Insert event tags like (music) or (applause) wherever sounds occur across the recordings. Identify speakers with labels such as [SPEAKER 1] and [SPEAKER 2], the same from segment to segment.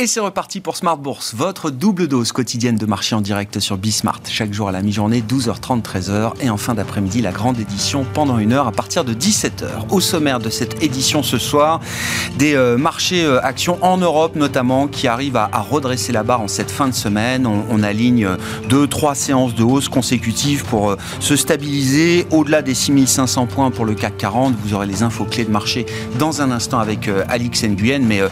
[SPEAKER 1] Et c'est reparti pour Smart Bourse, votre double dose quotidienne de marché en direct sur Bismart. Chaque jour à la mi-journée, 12h30, 13h. Et en fin d'après-midi, la grande édition pendant une heure à partir de 17h. Au sommaire de cette édition ce soir, des euh, marchés euh, actions en Europe notamment qui arrivent à, redresser la barre en cette fin de semaine. On, aligne deux, trois séances de hausse consécutives pour euh, se stabiliser au-delà des 6500 points pour le CAC 40. Vous aurez les infos clés de marché dans un instant avec Alix Nguyen. Mais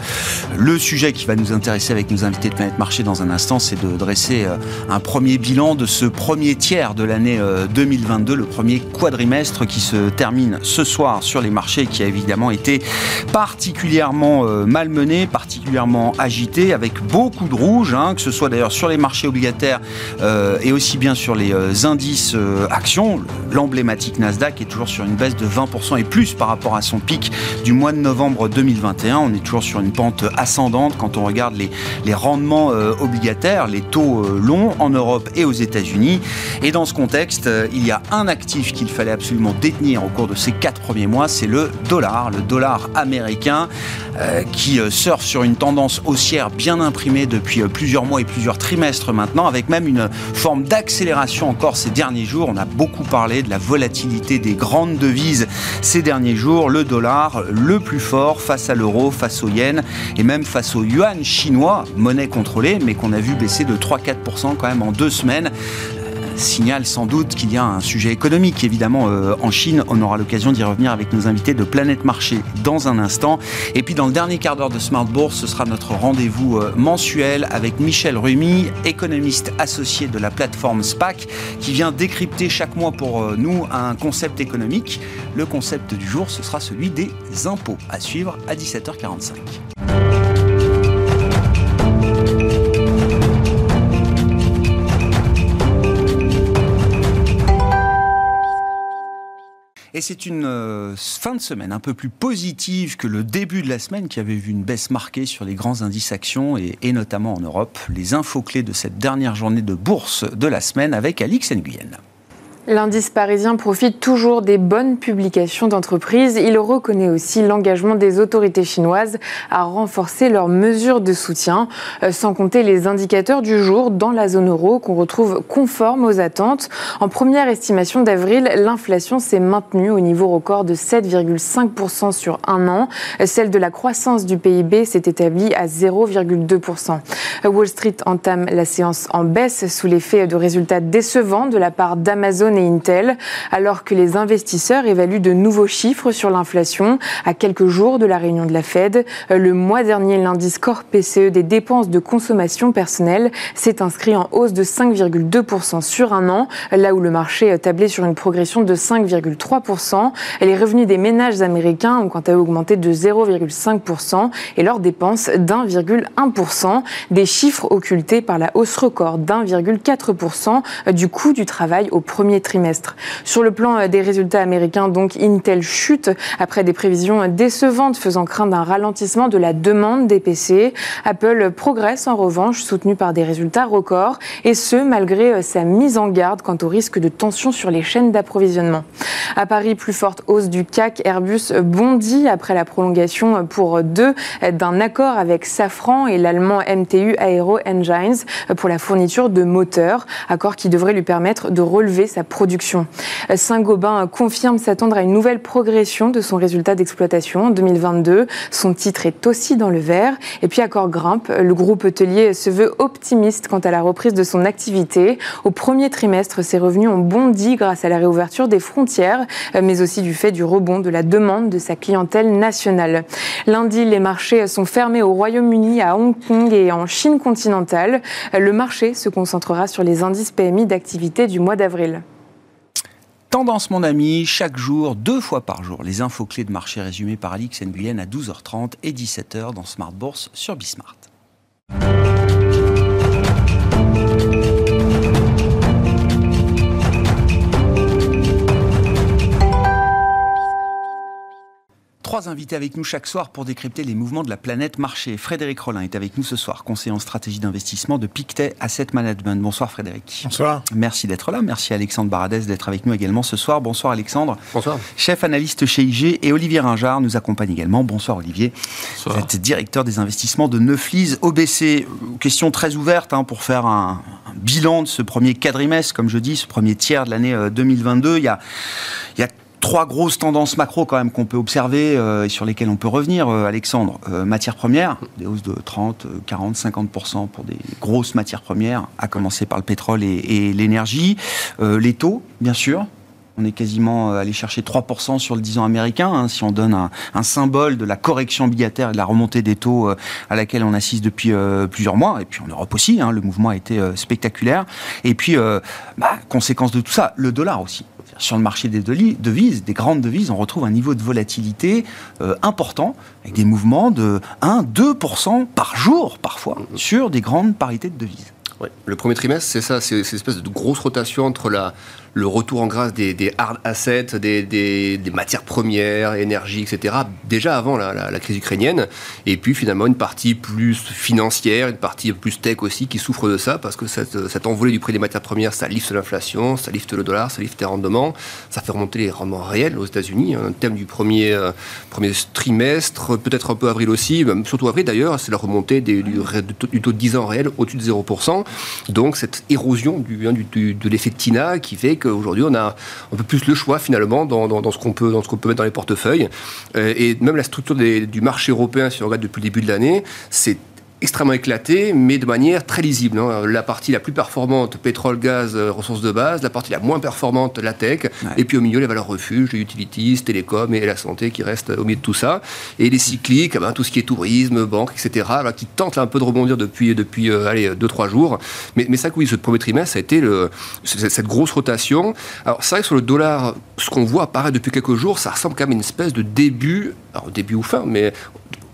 [SPEAKER 1] le sujet qui va nous intéresser avec nos invités de Planète Marché dans un instant, c'est de dresser euh, un premier bilan de ce premier tiers de l'année 2022, euh, le premier quadrimestre qui se termine ce soir sur les marchés, qui a évidemment été particulièrement euh, malmené, particulièrement agité, avec beaucoup de rouge, hein, que ce soit d'ailleurs sur les marchés obligataires et aussi bien sur les indices actions. L'emblématique Nasdaq est toujours sur une baisse de 20% et plus par rapport à son pic du mois de novembre 2021. On est toujours sur une pente ascendante quand on regarde les, rendements euh, obligataires, les taux euh, longs en Europe et aux États-Unis. Et dans ce contexte, euh, il y a un actif qu'il fallait absolument détenir au cours de ces quatre premiers mois, c'est le dollar, le dollar américain qui surfe sur une tendance haussière bien imprimée depuis plusieurs mois et plusieurs trimestres maintenant, avec même une forme d'accélération encore ces derniers jours. On a beaucoup parlé de la volatilité des grandes devises ces derniers jours. Le dollar, le plus fort face à l'euro, face au yen et même face au yuan chinois, monnaie contrôlée, mais qu'on a vu baisser de 3-4% quand même en deux semaines signale sans doute qu'il y a un sujet économique. Évidemment, euh, en Chine, on aura l'occasion d'y revenir avec nos invités de Planète Marché dans un instant. Et puis, dans le dernier quart d'heure de Smart Bourse, ce sera notre rendez-vous euh, mensuel avec Michel Rumi, économiste associé de la plateforme SPAC, qui vient décrypter chaque mois pour euh, nous un concept économique. Le concept du jour, ce sera celui des impôts, à suivre à 17h45. Et c'est une euh, fin de semaine un peu plus positive que le début de la semaine qui avait vu une baisse marquée sur les grands indices actions et, notamment en Europe. Les infos clés de cette dernière journée de bourse de la semaine avec Alix Nguyen.
[SPEAKER 2] L'indice parisien profite toujours des bonnes publications d'entreprises. Il reconnaît aussi l'engagement des autorités chinoises à renforcer leurs mesures de soutien, euh, sans compter les indicateurs du jour dans la zone euro qu'on retrouve conformes aux attentes. En première estimation d'avril, l'inflation s'est maintenue au niveau record de 7,5% sur un an. Celle de la croissance du PIB s'est établie à 0,2%. Wall Street entame la séance en baisse sous l'effet de résultats décevants de la part d'Amazon Intel, alors que les investisseurs évaluent de nouveaux chiffres sur l'inflation à quelques jours de la réunion de la Fed. Le mois dernier, l'indice Core PCE des dépenses de consommation personnelle s'est inscrit en hausse de 5,2% sur un an, là où le marché tablait sur une progression de 5,3%. Les revenus des ménages américains ont quant à eux augmenté de 0,5% et leurs dépenses d'1,1%, des chiffres occultés par la hausse record d'1,4% du coût du travail au trimestre. Sur le plan euh, des résultats américains, donc Intel chute après des prévisions décevantes faisant craindre un ralentissement de la demande des PC. Apple progresse en revanche, soutenu par des résultats records, et ce malgré euh, sa mise en garde quant au risque de tension sur les chaînes d'approvisionnement. À Paris, plus forte hausse du CAC, Airbus bondit après la prolongation pour deux d'un accord avec Safran et l'allemand MTU Aero Engines pour la fourniture de moteurs, accord qui devrait lui permettre de relever sa production. Saint-Gobain confirme s'attendre à une nouvelle progression de son résultat d'exploitation en 2022. Son titre est aussi dans le vert. Et puis Accor grimpe. Le groupe hôtelier se veut optimiste quant à la reprise de son activité. Au premier trimestre, ses revenus ont bondi grâce à la réouverture des frontières, mais aussi du fait du rebond de la demande de sa clientèle nationale. Lundi, les marchés sont fermés au Royaume-Uni, à Hong Kong et en Chine continentale. Le marché se concentrera sur les indices PMI d'activité du mois d'avril.
[SPEAKER 1] Tendance, mon ami, chaque jour, deux fois par jour, les infos clés de marché résumées par Alix Nguyen à 12h30 et 17h dans Smart Bourse sur Bismart. Trois invités avec nous chaque soir pour décrypter les mouvements de la planète marché. Frédéric Rollin est avec nous ce soir, conseiller en stratégie d'investissement de Pictet Asset Management. Bonsoir Frédéric.
[SPEAKER 3] Bonsoir.
[SPEAKER 1] Merci d'être là. Merci Alexandre Baradès d'être avec nous également ce soir. Bonsoir Alexandre.
[SPEAKER 3] Bonsoir.
[SPEAKER 1] Chef analyste chez IG et Olivier Ringard nous accompagne également. Bonsoir Olivier. Bonsoir. Vous êtes directeur des investissements de Neuflis OBC. Question très ouverte hein, pour faire un, un, bilan de ce premier quadrimestre, comme je dis, ce premier tiers de l'année 2022. Il y a, il y a trois grosses tendances macro quand même qu'on peut observer euh, et sur lesquelles on peut revenir, euh, Alexandre. Euh, matières premières, des hausses de 30, 40, 50% pour des grosses matières premières, à commencer par le pétrole et, et l'énergie. les taux, bien sûr. On est quasiment allé chercher 3% sur le 10 ans américain, hein, si on donne un, symbole de la correction obligataire et de la remontée des taux à laquelle on assiste depuis plusieurs mois. Et puis en Europe aussi, hein, le mouvement a été spectaculaire. Et puis, bah, conséquence de tout ça, le dollar aussi sur le marché des devises, des grandes devises, on retrouve un niveau de volatilité euh, important, avec des mouvements de 1-2% par jour, parfois, sur des grandes parités de devises.
[SPEAKER 3] Ouais. Le premier trimestre, c'est ça, c'est une espèce de grosse rotation entre la, le retour en grâce des, hard assets, des, matières premières, énergie, etc., déjà avant la, crise ukrainienne. Et puis finalement une partie plus financière, une partie plus tech aussi qui souffre de ça, parce que cette, cette envolée du prix des matières premières, ça lifte l'inflation, ça lifte le dollar, ça lifte les rendements, ça fait remonter les rendements réels aux États-Unis. Un thème du premier, euh, premier trimestre, peut-être un peu avril aussi, surtout avril d'ailleurs, c'est la remontée du, taux de 10 ans réel au-dessus de 0%. Donc cette érosion du, hein, du, de l'effet TINA qui fait qu'aujourd'hui on a un peu plus le choix finalement dans, ce qu'on peut, peut mettre dans les portefeuilles. Euh, et même la structure du marché européen, si on regarde depuis le début de l'année, c'est extrêmement éclaté, mais de manière très lisible. Hein. La partie la plus performante, pétrole, gaz, euh, ressources de base, la partie la moins performante, la tech, ouais. et puis au milieu, les valeurs refuges, les utilities, télécom et la santé qui restent au milieu de tout ça. Et les cycliques, ben, tout ce qui est tourisme, banque, etc., qui tentent un peu de rebondir depuis, depuis euh, allez, 2-3 jours. Mais, mais ça, oui, ce premier trimestre, ça a été le, cette grosse rotation. Alors, c'est vrai que sur le dollar, ce qu'on voit apparaître depuis quelques jours, ça ressemble quand même à une espèce de début, alors début ou fin, mais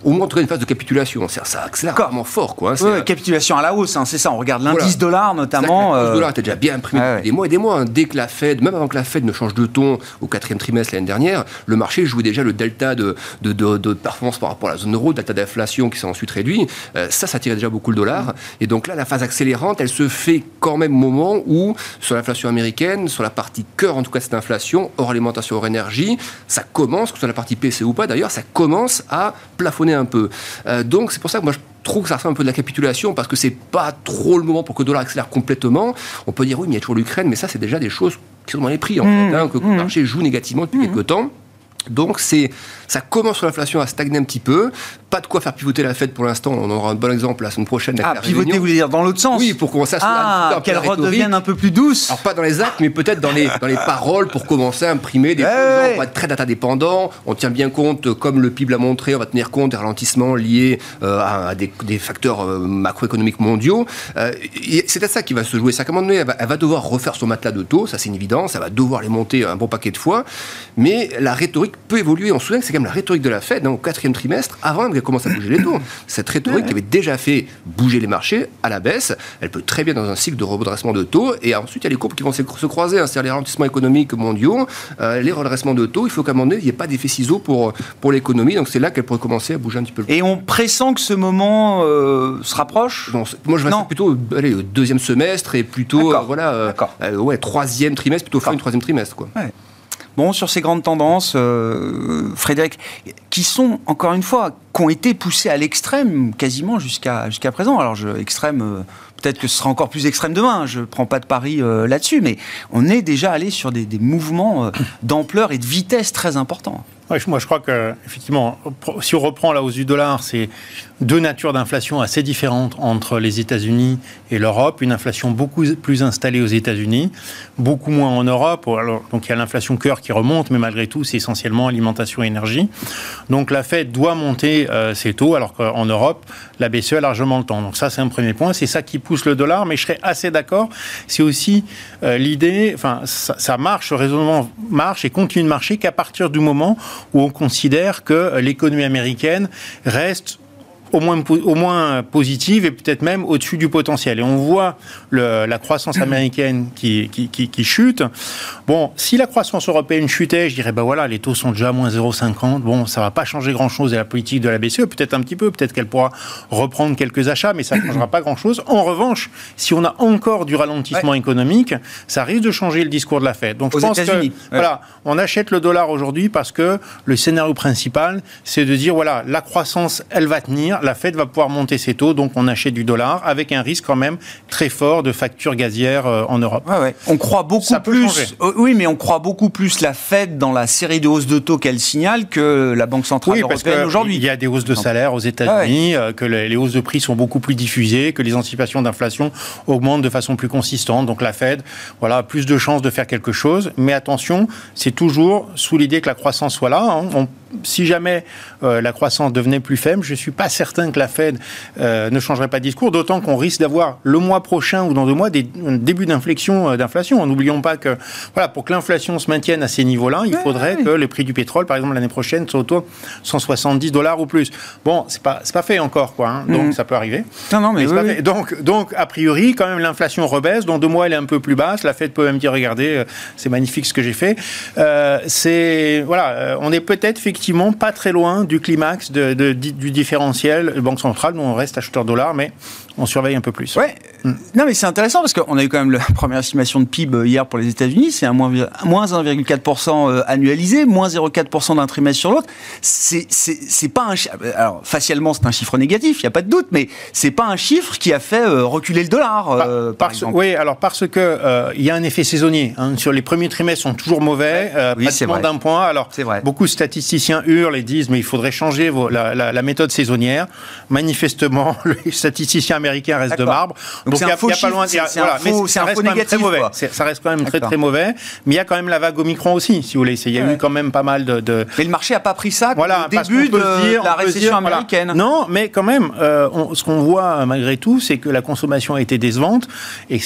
[SPEAKER 3] au moins en tout cas une phase de capitulation. Ça accélère vraiment fort. Quoi.
[SPEAKER 1] Ouais, capitulation à la hausse, hein, c'est ça. On regarde l'indice voilà. dollar notamment.
[SPEAKER 3] L'indice euh... dollar était déjà bien imprimé ah, ouais. des mois et des mois. Hein. Dès que la Fed, même avant que la Fed ne change de ton au quatrième trimestre l'année dernière, le marché jouait déjà le delta de, de, de, de performance par rapport à la zone euro, delta d'inflation qui s'est ensuite réduit. Euh, ça, ça tirait déjà beaucoup le dollar. Mmh. Et donc là, la phase accélérante, elle se fait quand même au moment où, sur l'inflation américaine, sur la partie cœur en tout cas de cette inflation, hors alimentation, hors énergie, ça commence, que ce soit la partie PC ou pas d'ailleurs, ça commence à plafonner un peu. Euh, donc c'est pour ça que moi je trouve que ça ressemble un peu de la capitulation parce que c'est pas trop le moment pour que le dollar accélère complètement. On peut dire oui, mais il y a toujours l'Ukraine, mais ça c'est déjà des choses qui sont dans les prix en mmh, fait, hein, que mmh. le marché joue négativement depuis mmh. quelques temps. Donc c'est, ça commence sur l'inflation à stagner un petit peu. Pas de quoi faire pivoter la Fed pour l'instant. On aura un bon exemple la semaine prochaine.
[SPEAKER 1] Ah, pivoter, vous voulez dire dans l'autre sens
[SPEAKER 3] Oui, pour commencer à
[SPEAKER 1] ah, qu'elle redevienne un peu plus douce.
[SPEAKER 3] Alors pas dans les actes, mais peut-être dans les dans les paroles pour commencer à imprimer des ouais, choses. Ouais. On va être très data dépendant. On tient bien compte, comme le PIB l'a montré, on va tenir compte des ralentissements liés euh, à, à des, des, facteurs euh, macroéconomiques mondiaux. Euh, c'est à ça qui va se jouer. Ça, à un moment donné, elle va, elle va devoir refaire son matelas de taux. Ça, c'est une évidence. Elle va devoir les monter un bon paquet de fois. Mais la rhétorique peut évoluer. On se souvient que c'est quand même la rhétorique de la Fed hein, au quatrième trimestre, avant qu'elle commence à bouger les taux. (laughs) Cette rhétorique qui avait déjà fait bouger les marchés à la baisse, elle peut très bien dans un cycle de redressement de taux. Et ensuite, il y a les courbes qui vont se croiser, hein, c'est-à-dire les ralentissements économiques mondiaux, euh, les redressements de taux. Il faut qu'à un moment donné, il n'y ait pas d'effet ciseau pour, pour l'économie. Donc c'est là qu'elle pourrait commencer à bouger un petit peu.
[SPEAKER 1] Et on pressent que ce moment euh, se rapproche?
[SPEAKER 3] Non, Moi, je vais plutôt allez, deuxième semestre et plutôt euh, voilà, euh, ouais, troisième trimestre, plutôt fin du troisième trimestre. Quoi.
[SPEAKER 1] Ouais. Bon, sur ces grandes tendances, euh, Frédéric, qui sont, encore une fois, qui ont été poussées à l'extrême quasiment jusqu'à présent. Alors, extrême, euh, peut-être que ce sera encore plus extrême demain, hein, je ne prends pas de pari euh, là-dessus, mais on est déjà allé sur des mouvements d'ampleur et de vitesse très importants.
[SPEAKER 4] Moi, je crois que effectivement, si on reprend la hausse du dollar, c'est deux natures d'inflation assez différentes entre les États-Unis et l'Europe. Une inflation beaucoup plus installée aux États-Unis, beaucoup moins en Europe. Alors, donc il y a l'inflation cœur qui remonte, mais malgré tout, c'est essentiellement alimentation et énergie. Donc la Fed doit monter euh, ses taux, alors qu'en Europe, la BCE a largement le temps. Donc ça, c'est un premier point. C'est ça qui pousse le dollar, mais je serais assez d'accord. C'est aussi euh, l'idée, enfin, ça, ça marche, le raisonnement marche et continue de marcher qu'à partir du moment où on considère que l'économie américaine reste au moins, au moins positive et peut-être même au-dessus du potentiel. Et on voit la croissance américaine qui, qui, qui, chute. Bon, si la croissance européenne chutait, je dirais, ben voilà, les taux sont déjà à moins 0,50. Bon, ça va pas changer grand-chose à la politique de la BCE, peut-être un petit peu, peut-être qu'elle pourra reprendre quelques achats, mais ça ne changera pas grand-chose. En revanche, si on a encore du ralentissement économique, ça risque de changer le discours de la Fed. Donc je pense que voilà, on achète le dollar aujourd'hui parce que le scénario principal, c'est de dire voilà, la croissance, elle va tenir, la Fed va pouvoir monter ses taux, donc on achète du dollar avec un risque quand même très fort de facture gazière euh, en Europe.
[SPEAKER 1] On croit beaucoup plus. Oui, mais on croit beaucoup plus la Fed dans la série de hausses de taux qu'elle signale que la Banque centrale européenne aujourd'hui.
[SPEAKER 4] Il y a des hausses de salaire aux États-Unis, euh, que les hausses de prix sont beaucoup plus diffusées, que les anticipations d'inflation augmentent de façon plus consistante. Donc la Fed, voilà, plus de chances de faire quelque chose. Mais attention, c'est toujours sous l'idée que la croissance soit là. Hein. Si jamais euh, la croissance devenait plus faible, je ne suis pas certain que la Fed euh, ne changerait pas de discours, d'autant qu'on risque d'avoir le mois prochain ou dans deux mois des débuts d'inflexion d'inflation. N'oublions pas que voilà, pour que l'inflation se maintienne à ces niveaux-là, il faudrait que le prix du pétrole, par exemple l'année prochaine, soit autour de 170 dollars ou plus. Bon, c'est pas pas fait encore quoi, hein. donc mhm. ça peut arriver.
[SPEAKER 1] Non non mais,
[SPEAKER 4] mais donc donc a priori quand même l'inflation rebaisse, dans deux mois elle est un peu plus basse. La Fed peut même dire regardez euh, c'est magnifique ce que j'ai fait. Euh, c'est voilà, euh, on est peut-être effectivement pas très loin du climax du différentiel Banque centrale. Nous on reste acheteur dollar, mais on surveille un peu plus.
[SPEAKER 1] Ouais. Mm. Non, mais c'est intéressant parce qu'on a eu quand même la (laughs) première estimation de PIB hier pour les États-Unis. C'est un moins, 1,4% euh, annualisé, moins 0,4% d'un trimestre sur l'autre. C'est, c'est, pas un alors facialement c'est un chiffre négatif, il y a pas de doute, mais c'est pas un chiffre qui a fait euh, reculer le dollar, euh, par, exemple.
[SPEAKER 4] Oui, alors parce que il y a un effet saisonnier. Hein. Sur les premiers trimestres sont toujours mauvais, oui, pratiquement d'un point. Alors vrai. beaucoup de statisticiens hurlent et disent mais il faudrait changer la, la, méthode saisonnière. Manifestement, (laughs) les statisticiens américain reste de marbre.
[SPEAKER 1] Donc, il n'y a, pas loin. C'est un faux négatif.
[SPEAKER 4] mauvais. Ça reste quand même très très mauvais. Mais il y a quand même la vague Omicron aussi, si vous voulez. Il y a eu quand même pas mal de.
[SPEAKER 1] Mais le marché n'a pas pris ça voilà, au début de la récession américaine.
[SPEAKER 4] Non, mais quand même, euh, ce qu'on voit malgré tout, c'est que la consommation a été décevante. Et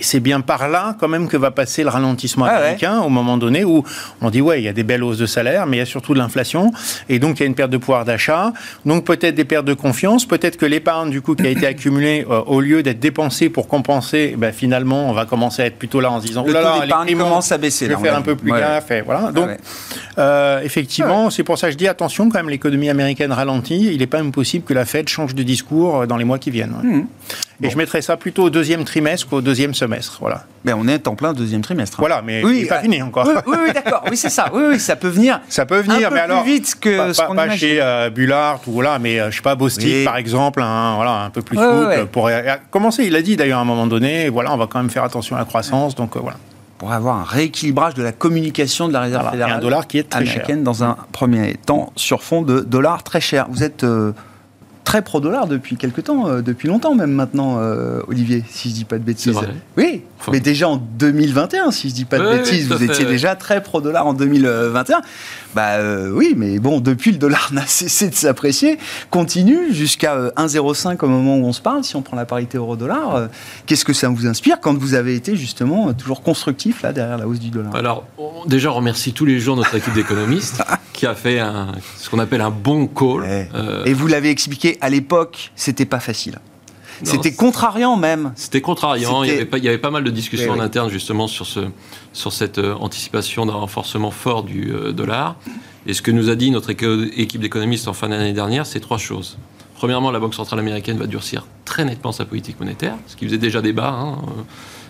[SPEAKER 4] c'est bien par là, quand même, que va passer le ralentissement américain au moment donné où on dit ouais, il y a des belles hausses de salaire, mais il y a surtout de l'inflation. Et donc, il y a une perte de pouvoir d'achat. Donc, peut-être des pertes de confiance. Peut-être que l'épargne, du coup, qui a été (coughs) accumulée euh, au lieu d'être dépensé pour compenser, ben, finalement, on va commencer à être plutôt là en se disant
[SPEAKER 1] le oh là commence à baisser.
[SPEAKER 4] Je vais faire un peu plus gaffe. voilà. Donc, euh, effectivement, c'est pour ça que je dis attention quand même, l'économie américaine ralentit. Il n'est pas impossible que la Fed change de discours euh, dans les mois qui viennent. Mmh. Et je mettrais ça plutôt au deuxième trimestre qu'au deuxième semestre. Voilà.
[SPEAKER 1] Mais on est en plein deuxième trimestre.
[SPEAKER 4] Hein. Voilà, mais oui, il n'est pas fini encore.
[SPEAKER 1] Oui, oui, d'accord. Oui, c'est ça. Oui, oui, ça peut venir.
[SPEAKER 4] Ça peut venir,
[SPEAKER 1] un
[SPEAKER 4] mais
[SPEAKER 1] peu
[SPEAKER 4] alors
[SPEAKER 1] plus vite que
[SPEAKER 4] pas,
[SPEAKER 1] ce qu'on
[SPEAKER 4] pas chez euh, Bullard ou voilà, mais euh, je sais pas Bostic par exemple, voilà, un peu plus souple pour commencer. Il a dit d'ailleurs à un moment donné, voilà, on va quand même faire attention à la croissance, donc euh, voilà
[SPEAKER 1] pour avoir un rééquilibrage de la communication de la réserve fédérale
[SPEAKER 4] un dollar qui est très
[SPEAKER 1] américaine dans un premier temps sur fond de dollars très cher. Vous êtes très pro-dollar depuis quelques temps, euh, depuis longtemps même maintenant, euh, Olivier, si je dis pas de bêtises. Oui, mais déjà en 2021, si je dis pas de bêtises, vous étiez déjà très pro-dollar en 2021. Bah euh, oui, mais bon, depuis le dollar (laughs) n'a cessé de s'apprécier, continue jusqu'à 1,05 au moment où on se parle, si on prend la parité euro-dollar. Qu'est-ce que ça vous inspire quand vous avez été justement toujours constructif là derrière la hausse du dollar?
[SPEAKER 5] Alors déjà, on remercie tous les jours notre équipe d'économistes (laughs) qui a fait un, ce qu'on appelle un bon call.
[SPEAKER 1] Et vous l'avez expliqué à l'époque, c'était pas facile. C'était contrariant même.
[SPEAKER 5] C'était contrariant. Il y, avait pas, il y, avait pas, mal de discussions en interne justement sur, ce, sur cette euh, anticipation d'un renforcement fort du euh, dollar. Et ce que nous a dit notre équipe d'économistes en fin d'année dernière, c'est trois choses. Premièrement, la Banque centrale américaine va durcir très nettement sa politique monétaire, ce qui faisait déjà débat. Hein.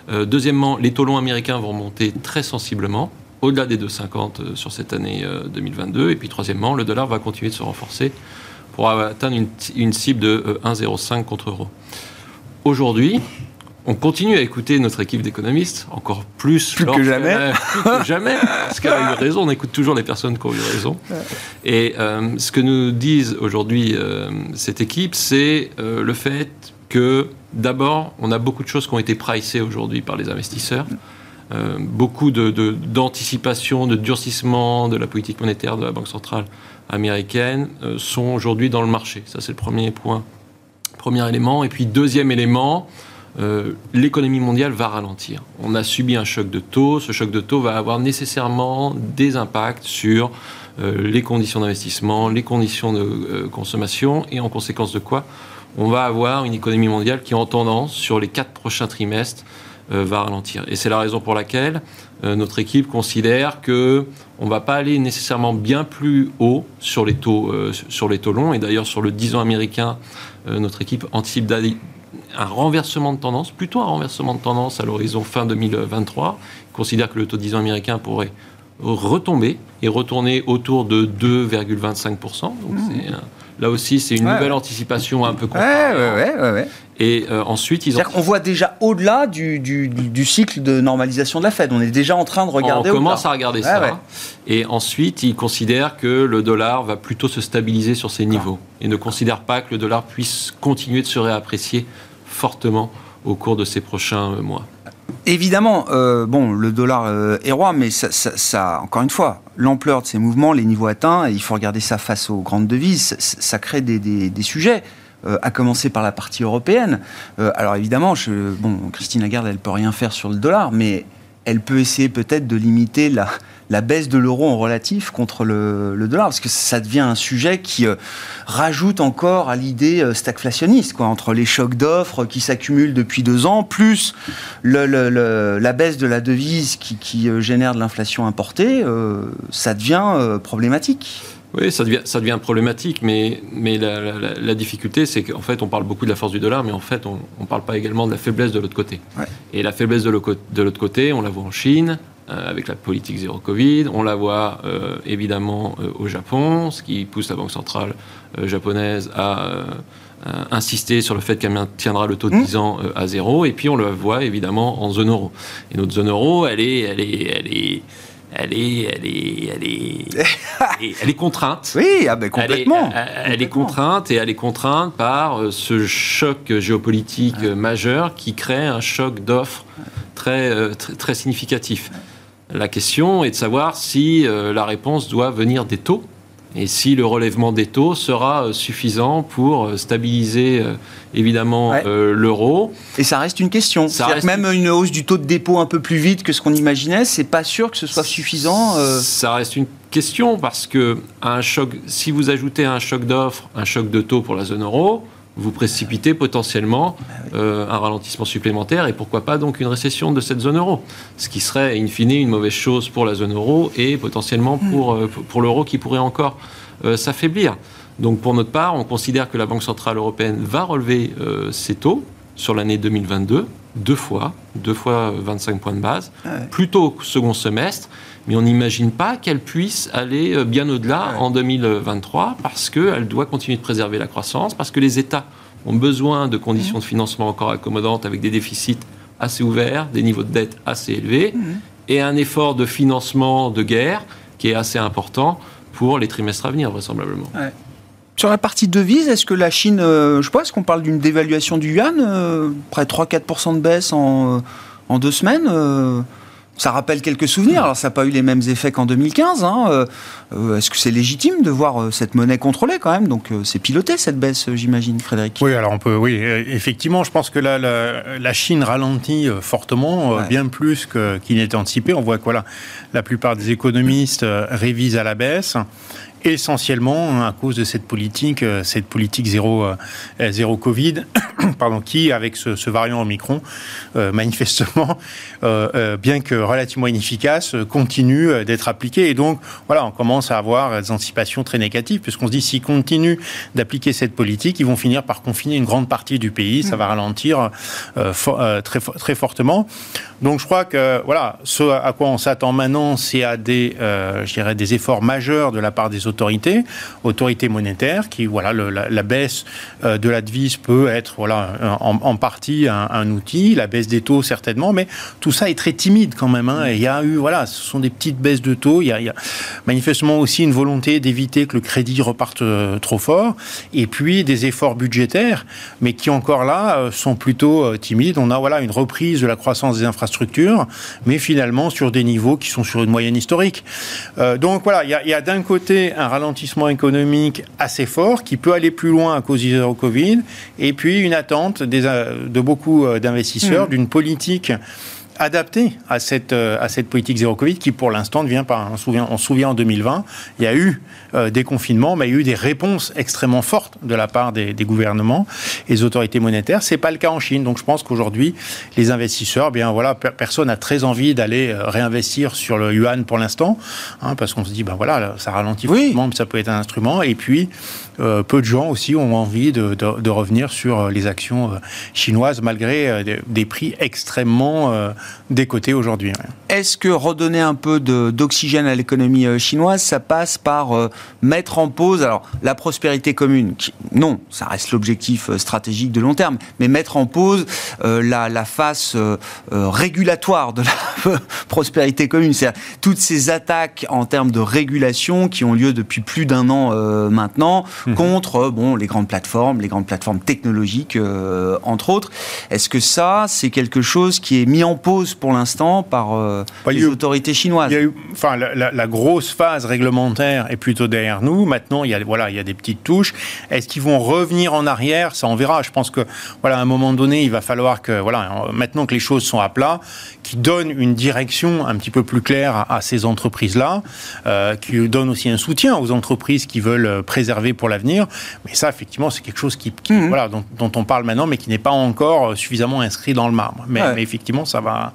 [SPEAKER 5] Euh, deuxièmement, les taux longs américains vont monter très sensiblement, au-delà des 2,50 sur cette année 2022. Et puis troisièmement, le dollar va continuer de se renforcer pour atteindre une, cible de 1,05 euh, contre euro. Aujourd'hui, on continue à écouter notre équipe d'économistes, encore plus,
[SPEAKER 1] plus que jamais. (laughs)
[SPEAKER 5] plus que jamais, parce qu'elle a eu raison, on écoute toujours les personnes qui ont eu raison. Et euh, ce que nous disent aujourd'hui euh, cette équipe, c'est le fait que d'abord, on a beaucoup de choses qui ont été pricées aujourd'hui par les investisseurs. Beaucoup d'anticipation, de, de durcissement de la politique monétaire de la Banque centrale américaines euh, sont aujourd'hui dans le marché. Ça, c'est le premier point, premier élément. Et puis, deuxième élément, l'économie mondiale va ralentir. On a subi un choc de taux. Ce choc de taux va avoir nécessairement des impacts sur les conditions d'investissement, les conditions de consommation, et en conséquence de quoi on va avoir une économie mondiale qui, en tendance, sur les quatre prochains trimestres, euh, va ralentir. Et c'est la raison pour laquelle euh, notre équipe considère que on va pas aller nécessairement bien plus haut sur les taux, euh, sur les taux longs. Et d'ailleurs, sur le 10 ans américain, notre équipe anticipe un renversement de tendance, plutôt un renversement de tendance à l'horizon fin 2023. Il considère que le taux de 10 ans américain pourrait retomber et retourner autour de 2,25%. Donc mmh. Là aussi, c'est une nouvelle anticipation un peu
[SPEAKER 1] ouais,
[SPEAKER 5] Et euh, ensuite, ils
[SPEAKER 1] ont. On voit déjà au-delà du, du, cycle de normalisation de la Fed. On est déjà en train de regarder.
[SPEAKER 5] On commence à regarder ça. Et ensuite, ils considèrent que le dollar va plutôt se stabiliser sur ces niveaux et ne considèrent pas que le dollar puisse continuer de se réapprécier fortement au cours de ces prochains mois.
[SPEAKER 1] Évidemment, euh, bon, le dollar euh, est roi, mais ça, encore une fois, l'ampleur de ces mouvements, les niveaux atteints, il faut regarder ça face aux grandes devises, ça, crée des, sujets. Euh, à commencer par la partie européenne. alors évidemment, bon, Christine Lagarde, elle peut rien faire sur le dollar, mais elle peut essayer peut-être de limiter la, baisse de l'euro en relatif contre le, dollar, parce que ça devient un sujet qui euh, rajoute encore à l'idée euh, stagflationniste, quoi, entre les chocs d'offres qui s'accumulent depuis deux ans, plus la baisse de la devise qui, euh, génère de l'inflation importée, ça devient problématique.
[SPEAKER 5] Oui, ça devient, ça devient problématique, mais, mais la, difficulté, c'est qu'en fait, on parle beaucoup de la force du dollar, mais en fait, on ne parle pas également de la faiblesse de l'autre côté. Et la faiblesse de l'autre côté, on la voit en Chine, euh, avec la politique zéro Covid. On la voit euh, évidemment euh, au Japon, ce qui pousse la Banque centrale japonaise à insister sur le fait qu'elle maintiendra le taux de 10 mmh. ans à zéro. Et puis on le voit évidemment en zone euro. Et notre zone euro, elle est, elle est, elle est elle est, elle est, (laughs) elle est, elle est, contrainte.
[SPEAKER 1] Oui, ah ben complètement.
[SPEAKER 5] Elle est, contrainte et elle est contrainte par ce choc géopolitique majeur qui crée un choc d'offres très, très, très significatif. La question est de savoir si euh, la réponse doit venir des taux et si le relèvement des taux sera euh, suffisant pour euh, stabiliser évidemment l'euro.
[SPEAKER 1] Et ça reste une question. Ça reste même une hausse du taux de dépôt un peu plus vite que ce qu'on imaginait, c'est pas sûr que ce soit suffisant.
[SPEAKER 5] Ça reste une question parce que un choc, si vous ajoutez un choc d'offres, un choc de taux pour la zone euro, vous précipitez potentiellement euh, un ralentissement supplémentaire et pourquoi pas donc une récession de cette zone euro. Ce qui serait in fine une mauvaise chose pour la zone euro et potentiellement pour, euh, pour l'euro qui pourrait encore euh, s'affaiblir. Donc pour notre part, on considère que la Banque Centrale Européenne va relever ses taux sur l'année 2022, deux fois, deux fois 25 points de base, plutôt second semestre mais on n'imagine pas qu'elle puisse aller euh, bien au-delà en 2023 parce qu'elle doit continuer de préserver la croissance, parce que les États ont besoin de conditions de financement encore accommodantes avec des déficits assez ouverts, des niveaux de dette assez élevés mhm. et un effort de financement de guerre qui est assez important pour les trimestres à venir, vraisemblablement.
[SPEAKER 1] Sur la partie devise, est-ce que la Chine, euh, je pense qu'on parle d'une dévaluation du yuan, euh, près de 3-4% de baisse en, en deux semaines ça rappelle quelques souvenirs. Alors, ça n'a pas eu les mêmes effets qu'en 2015. Hein. Euh, euh, est-ce que c'est légitime de voir euh, cette monnaie contrôlée quand même? Donc, c'est piloté cette baisse, j'imagine, Frédéric.
[SPEAKER 4] Oui, alors on peut. Oui, effectivement, je pense que la, la, Chine ralentit fortement, bien plus qu'il n'était anticipé. On voit que voilà, la plupart des économistes révisent à la baisse essentiellement à cause de cette politique, euh, cette politique zéro, euh, zéro Covid, (coughs) pardon, qui, avec ce, variant Omicron, euh, manifestement, bien que relativement inefficace, continue d'être appliquée. Et donc, voilà, on commence à avoir des anticipations très négatives, puisqu'on se dit, s'ils continuent d'appliquer cette politique, ils vont finir par confiner une grande partie du pays, ça va ralentir très, très fortement. Donc, je crois que, voilà, ce à quoi on s'attend maintenant, c'est à des, des efforts majeurs de la part des autorités, autorités monétaires, qui, voilà, la, baisse euh, de la devise peut être, voilà, en, partie un, outil, la baisse des taux certainement, mais tout ça est très timide quand même. Hein. il y a eu, voilà, ce sont des petites baisses de taux. Il y a, manifestement aussi une volonté d'éviter que le crédit reparte euh, trop fort, et puis des efforts budgétaires, mais qui encore là euh, sont plutôt timides. On a, voilà, une reprise de la croissance des infrastructures, mais finalement sur des niveaux qui sont sur une moyenne historique. donc voilà, il y a, a d'un côté un un ralentissement économique assez fort qui peut aller plus loin à cause du Covid, et puis une attente de beaucoup d'investisseurs mmh. d'une politique adapté à cette, euh, à cette politique zéro Covid qui, pour l'instant, ne vient pas. On se souvient, on se souvient en 2020, il y a eu euh, des confinements, mais il y a eu des réponses extrêmement fortes de la part des, gouvernements et des autorités monétaires. C'est pas le cas en Chine. Donc, je pense qu'aujourd'hui, les investisseurs, bien voilà, personne n'a très envie d'aller euh, réinvestir sur le yuan pour l'instant, hein, parce qu'on se dit, ben voilà, ça ralentit oui. mais ça peut être un instrument. Et puis, peu de gens aussi ont envie de, de, revenir sur les actions chinoises malgré des, prix extrêmement côtés aujourd'hui.
[SPEAKER 1] Est-ce que redonner un peu d'oxygène à l'économie euh, chinoise, ça passe par euh, mettre en pause, alors la prospérité commune, non, ça reste l'objectif euh, stratégique de long terme, mais mettre en pause la, la, face régulatoire de la (laughs) prospérité commune, c'est-à-dire toutes ces attaques en termes de régulation qui ont lieu depuis plus d'un an maintenant mhm. contre bon, les grandes plateformes, les grandes plateformes technologiques, entre autres. Est-ce que ça, c'est quelque chose qui est mis en pause pour l'instant par euh, les autorités chinoises.
[SPEAKER 4] enfin, la, grosse phase réglementaire est plutôt derrière nous. Maintenant, il y a, voilà, il y a des petites touches. Est-ce qu'ils vont revenir en arrière? Ça, on verra. Je pense que, voilà, à un moment donné, il va falloir que, voilà, maintenant que les choses sont à plat, qui donnent une direction un petit peu plus claire à, ces entreprises-là, euh, qui donnent aussi un soutien aux entreprises qui veulent préserver pour l'avenir. Mais ça, effectivement, c'est quelque chose qui, mhm. voilà, dont, on parle maintenant, mais qui n'est pas encore suffisamment inscrit dans le marbre. mais effectivement, ça va,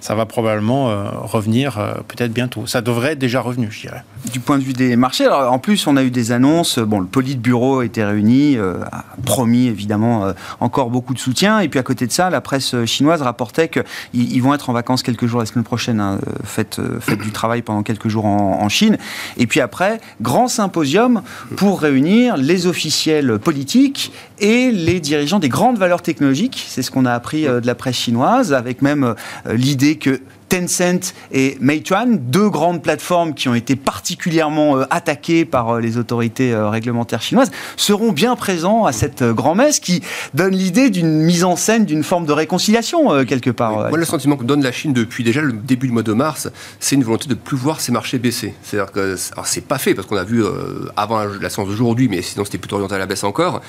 [SPEAKER 4] ça va probablement euh, revenir euh, peut-être bientôt. Ça devrait être déjà revenu, je dirais.
[SPEAKER 1] Du point de vue des marchés, en plus, on a eu des annonces. Bon, le Politburo était réuni, euh, promis évidemment encore beaucoup de soutien. Et puis à côté de ça, la presse chinoise rapportait qu'ils ils vont être en vacances quelques jours la semaine prochaine, hein, fête, du travail pendant quelques jours en, Chine. Et puis après, grand symposium pour réunir les officiels politiques et les dirigeants des grandes valeurs technologiques. C'est ce qu'on a appris de la presse chinoise, avec même l'idée que Tencent et Meituan, deux grandes plateformes qui ont été particulièrement euh, attaquées par euh, les autorités euh, réglementaires chinoises, seront bien présents à cette grand-messe qui donne l'idée d'une mise en scène, d'une forme de réconciliation quelque part.
[SPEAKER 3] Moi, le sentiment que donne la Chine depuis déjà le début du mois de mars, c'est une volonté de plus voir ses marchés baisser. C'est-à-dire que, c'est pas fait parce qu'on a vu avant la séance d'aujourd'hui, mais sinon c'était plutôt orienté à la baisse encore.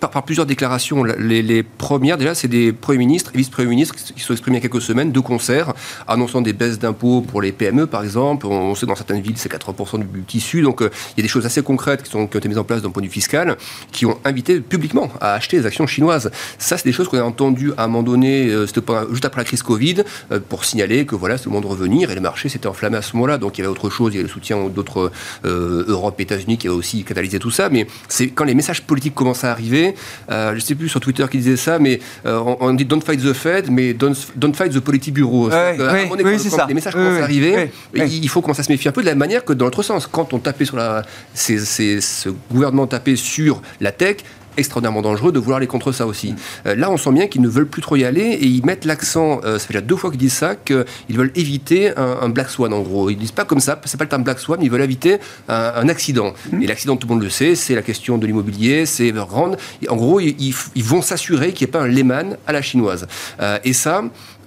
[SPEAKER 3] par, plusieurs déclarations, les, les premières déjà, c'est des premiers ministres et vice-premiers ministres qui se sont exprimés il y a quelques semaines de concert annonçant des baisses d'impôts pour les PME, par exemple. On sait dans certaines villes, c'est 80% du tissu. Donc, euh, il y a des choses assez concrètes qui, sont, qui ont été mises en place d'un point de vue fiscal, qui ont invité publiquement à acheter des actions chinoises. Ça, c'est des choses qu'on a entendues à un moment donné, euh, juste après la crise Covid, euh, pour signaler que voilà, c'est le moment de revenir. Et le marché s'était enflammé à ce moment-là. Donc, il y avait autre chose. Il y avait le soutien d'autres Europe, États-Unis qui a aussi catalysé tout ça. Mais c'est quand les messages politiques commencent à arriver. je ne sais plus sur Twitter qui disait ça, mais on, dit don't fight the Fed, mais don't, don't fight the Polity Bureau oui, c'est ça. les messages commencent à arriver, il faut commencer à se méfier un peu de la manière que dans l'autre sens. Quand on tapait sur la, c'est, ce gouvernement tapait sur la tech, extraordinairement dangereux de vouloir aller contre ça aussi. Mm. Euh, là, on sent bien qu'ils ne veulent plus trop y aller et ils mettent l'accent, euh, ça fait déjà deux fois qu'ils disent ça, qu'ils veulent éviter un, black swan en gros. Ils disent pas comme ça, c'est pas le terme black swan, mais ils veulent éviter un, accident. Mm. Et l'accident, tout le monde le sait, c'est la question de l'immobilier, c'est Evergrande. en gros, ils, vont s'assurer qu'il n'y ait pas un Lehman à la chinoise. Euh, et ça,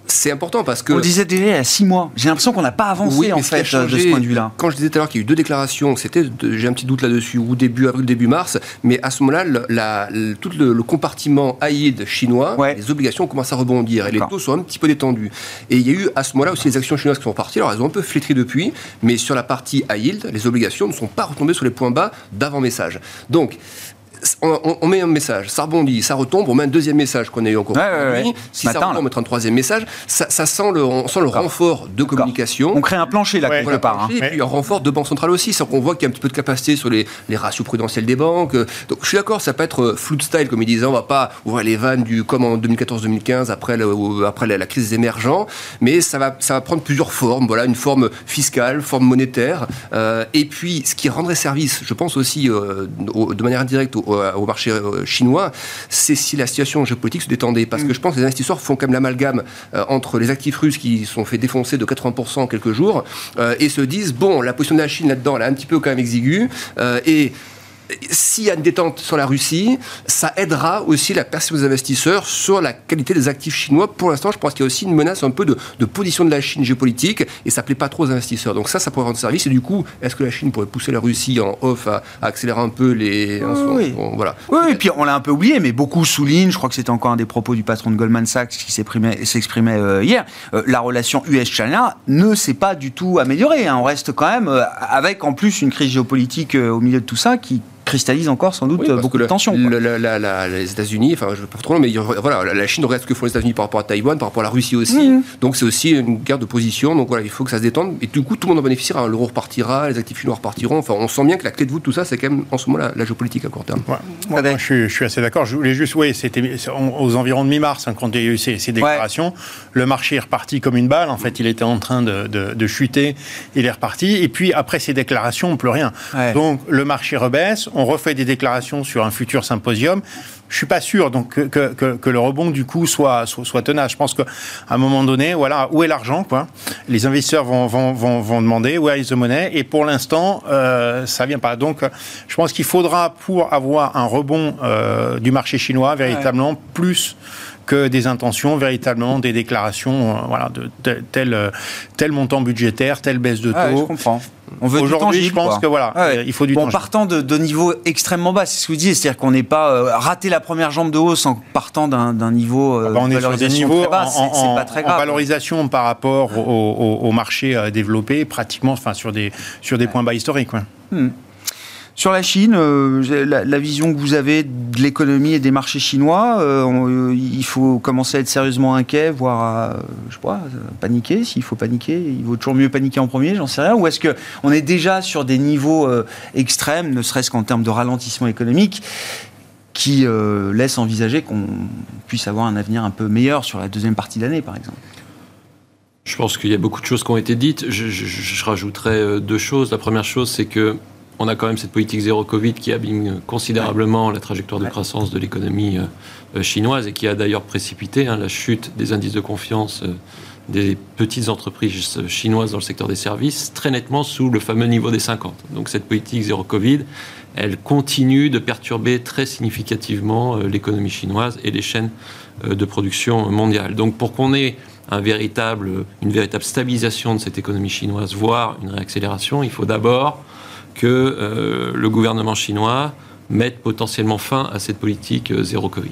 [SPEAKER 3] c'est important parce que.
[SPEAKER 1] On disait y a six mois. J'ai l'impression qu'on n'a pas avancé en fait de ce point de vue-là.
[SPEAKER 3] Quand je disais tout à l'heure qu'il y a eu deux déclarations, c'était, j'ai un petit doute là-dessus, ou début avril, début mars, mais à ce moment-là, tout le, compartiment AID chinois, les obligations commencent à rebondir et les taux sont un petit peu détendus. Et il y a eu à ce moment-là aussi les actions chinoises qui sont parties. Alors elles ont un peu flétri depuis, mais sur la partie AID, les obligations ne sont pas retombées sur les points bas d'avant-message. Donc, on, met un message, ça rebondit, ça retombe, on met un deuxième message qu'on a eu encore
[SPEAKER 1] ouais,
[SPEAKER 3] Si ça retombe, on met un troisième message. Ça, sent le, on sent le renfort de communication.
[SPEAKER 1] On crée un plancher là, quelque part. Hein.
[SPEAKER 3] Et puis un renfort de banque centrale aussi, sans qu'on voit qu'il y a un petit peu de capacité sur les, ratios prudentiels des banques. Donc je suis d'accord, ça peut être euh, flou style, comme ils disaient, on va pas ouvrir les vannes du comme en 2014-2015 après, après la, crise des émergents, mais ça va, ça va prendre plusieurs formes. Voilà, une forme fiscale, forme monétaire, euh, et puis ce qui rendrait service, je pense aussi euh, de manière indirecte au, marché euh, chinois, c'est si la situation géopolitique se détendait. Parce que mm. je pense que les investisseurs font quand même l'amalgame euh, entre les actifs russes qui sont fait défoncer de 80% en quelques jours euh, et se disent, bon, la position de la Chine là-dedans, elle est un petit peu quand même exiguë. et s'il y a une détente sur la Russie, ça aidera aussi la perception des investisseurs sur la qualité des actifs chinois. Pour l'instant, je pense qu'il y a aussi une menace un peu de, position de la Chine géopolitique et ça plaît pas trop aux investisseurs. Donc ça, ça pourrait rendre service. Et du coup, est-ce que la Chine pourrait pousser la Russie en off à, accélérer un peu les...
[SPEAKER 1] Oui, voilà. oui, et puis on l'a un peu oublié, mais beaucoup soulignent, je crois que c'était encore un des propos du patron de Goldman Sachs qui s'exprimait euh, hier, euh, la relation US-China ne s'est pas du tout améliorée. Hein. On reste quand même euh, avec en plus une crise géopolitique au milieu de tout ça qui cristallise encore sans doute beaucoup de tensions.
[SPEAKER 3] les États-Unis, enfin je ne pas trop long, mais voilà, la Chine regarde ce que font les États-Unis par rapport à Taïwan, par rapport à la Russie aussi. Donc c'est aussi une guerre de position. Donc voilà, il faut que ça se détende. Et du coup, tout le monde en bénéficiera. L'euro repartira, les actifs chinois repartiront. Enfin, on sent bien que la clé de voûte de tout ça, c'est quand même en ce moment la, géopolitique à court terme.
[SPEAKER 4] Moi, je, suis, assez d'accord. Je voulais juste, oui, c'était aux environs de mi-mars, hein, quand il y a eu ces, déclarations, le marché est reparti comme une balle. En fait, il était en train de, chuter, il est reparti. Et puis après ces déclarations, on plus rien. Donc le marché rebaisse, on refait des déclarations sur un futur symposium, je suis pas sûr donc que, que, le rebond du coup soit, soit, tenace. Je pense qu'à un moment donné, voilà, où est l'argent quoi Les investisseurs vont, vont, vont, vont demander où est the money? Et pour l'instant, euh, ça vient pas. Donc, je pense qu'il faudra pour avoir un rebond euh, du marché chinois véritablement plus que des intentions, véritablement des déclarations, euh, voilà, de tel, tel, montant budgétaire, telle baisse de taux.
[SPEAKER 1] je comprends.
[SPEAKER 4] On veut Aujourd'hui, je pense que voilà,
[SPEAKER 1] euh, il faut du bon, partant de, de niveaux extrêmement bas, c'est ce que vous dites, c'est-à-dire qu'on n'est pas euh, raté la première jambe de hausse en partant d'un niveau
[SPEAKER 4] euh, ah bah on est sur des niveaux très bas, c'est pas très grave. En valorisation par rapport au, au, marché développé, pratiquement, enfin sur des sur des points bas historiques. Ouais. Hmm.
[SPEAKER 1] Sur la Chine, euh, la, vision que vous avez de l'économie et des marchés chinois, euh, il faut commencer à être sérieusement inquiet, voire à, je paniquer. S'il faut paniquer, il vaut toujours mieux paniquer en premier, j'en sais rien. Ou est-ce qu'on est déjà sur des niveaux euh, extrêmes, ne serait-ce qu'en termes de ralentissement économique qui laissent envisager qu'on puisse avoir un avenir un peu meilleur sur la deuxième partie de l'année, par exemple?
[SPEAKER 5] Je pense qu'il y a beaucoup de choses qui ont été dites. Je, je rajouterais deux choses. La première chose, c'est que on a quand même cette politique zéro Covid qui abîme considérablement la trajectoire de croissance de l'économie euh, euh, chinoise et qui a d'ailleurs précipité hein, la chute des indices de confiance euh, des petites entreprises chinoises dans le secteur des services très nettement sous le fameux niveau des 50. Donc cette politique zéro Covid, elle continue de perturber très significativement l'économie chinoise et les chaînes de production mondiale. Donc pour qu'on ait un véritable, une véritable stabilisation de cette économie chinoise, voire une réaccélération, il faut d'abord que euh, le gouvernement chinois mette potentiellement fin à cette politique euh, zéro Covid.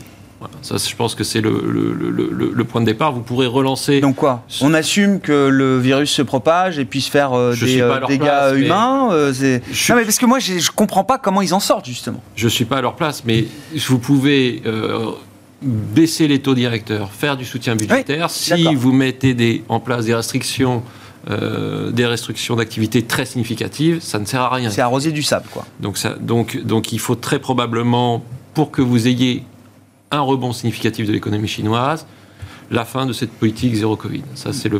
[SPEAKER 5] Ça, je pense que c'est le, le, point de départ. Vous pourrez relancer.
[SPEAKER 1] Donc quoi? On assume que le virus se propage et puisse faire euh, des dégâts humains. Non, mais parce que moi, je ne comprends pas comment ils en sortent justement.
[SPEAKER 5] Je ne suis pas à leur place, mais vous pouvez baisser les taux directeurs, faire du soutien budgétaire. si vous mettez des, en place des restrictions euh, des restrictions d'activité très significatives, ça ne sert à rien.
[SPEAKER 1] C'est arroser du sable, quoi.
[SPEAKER 5] Donc, ça, donc, donc il faut très probablement, pour que vous ayez un rebond significatif de l'économie chinoise, la fin de cette politique zéro Covid. Ça, c'est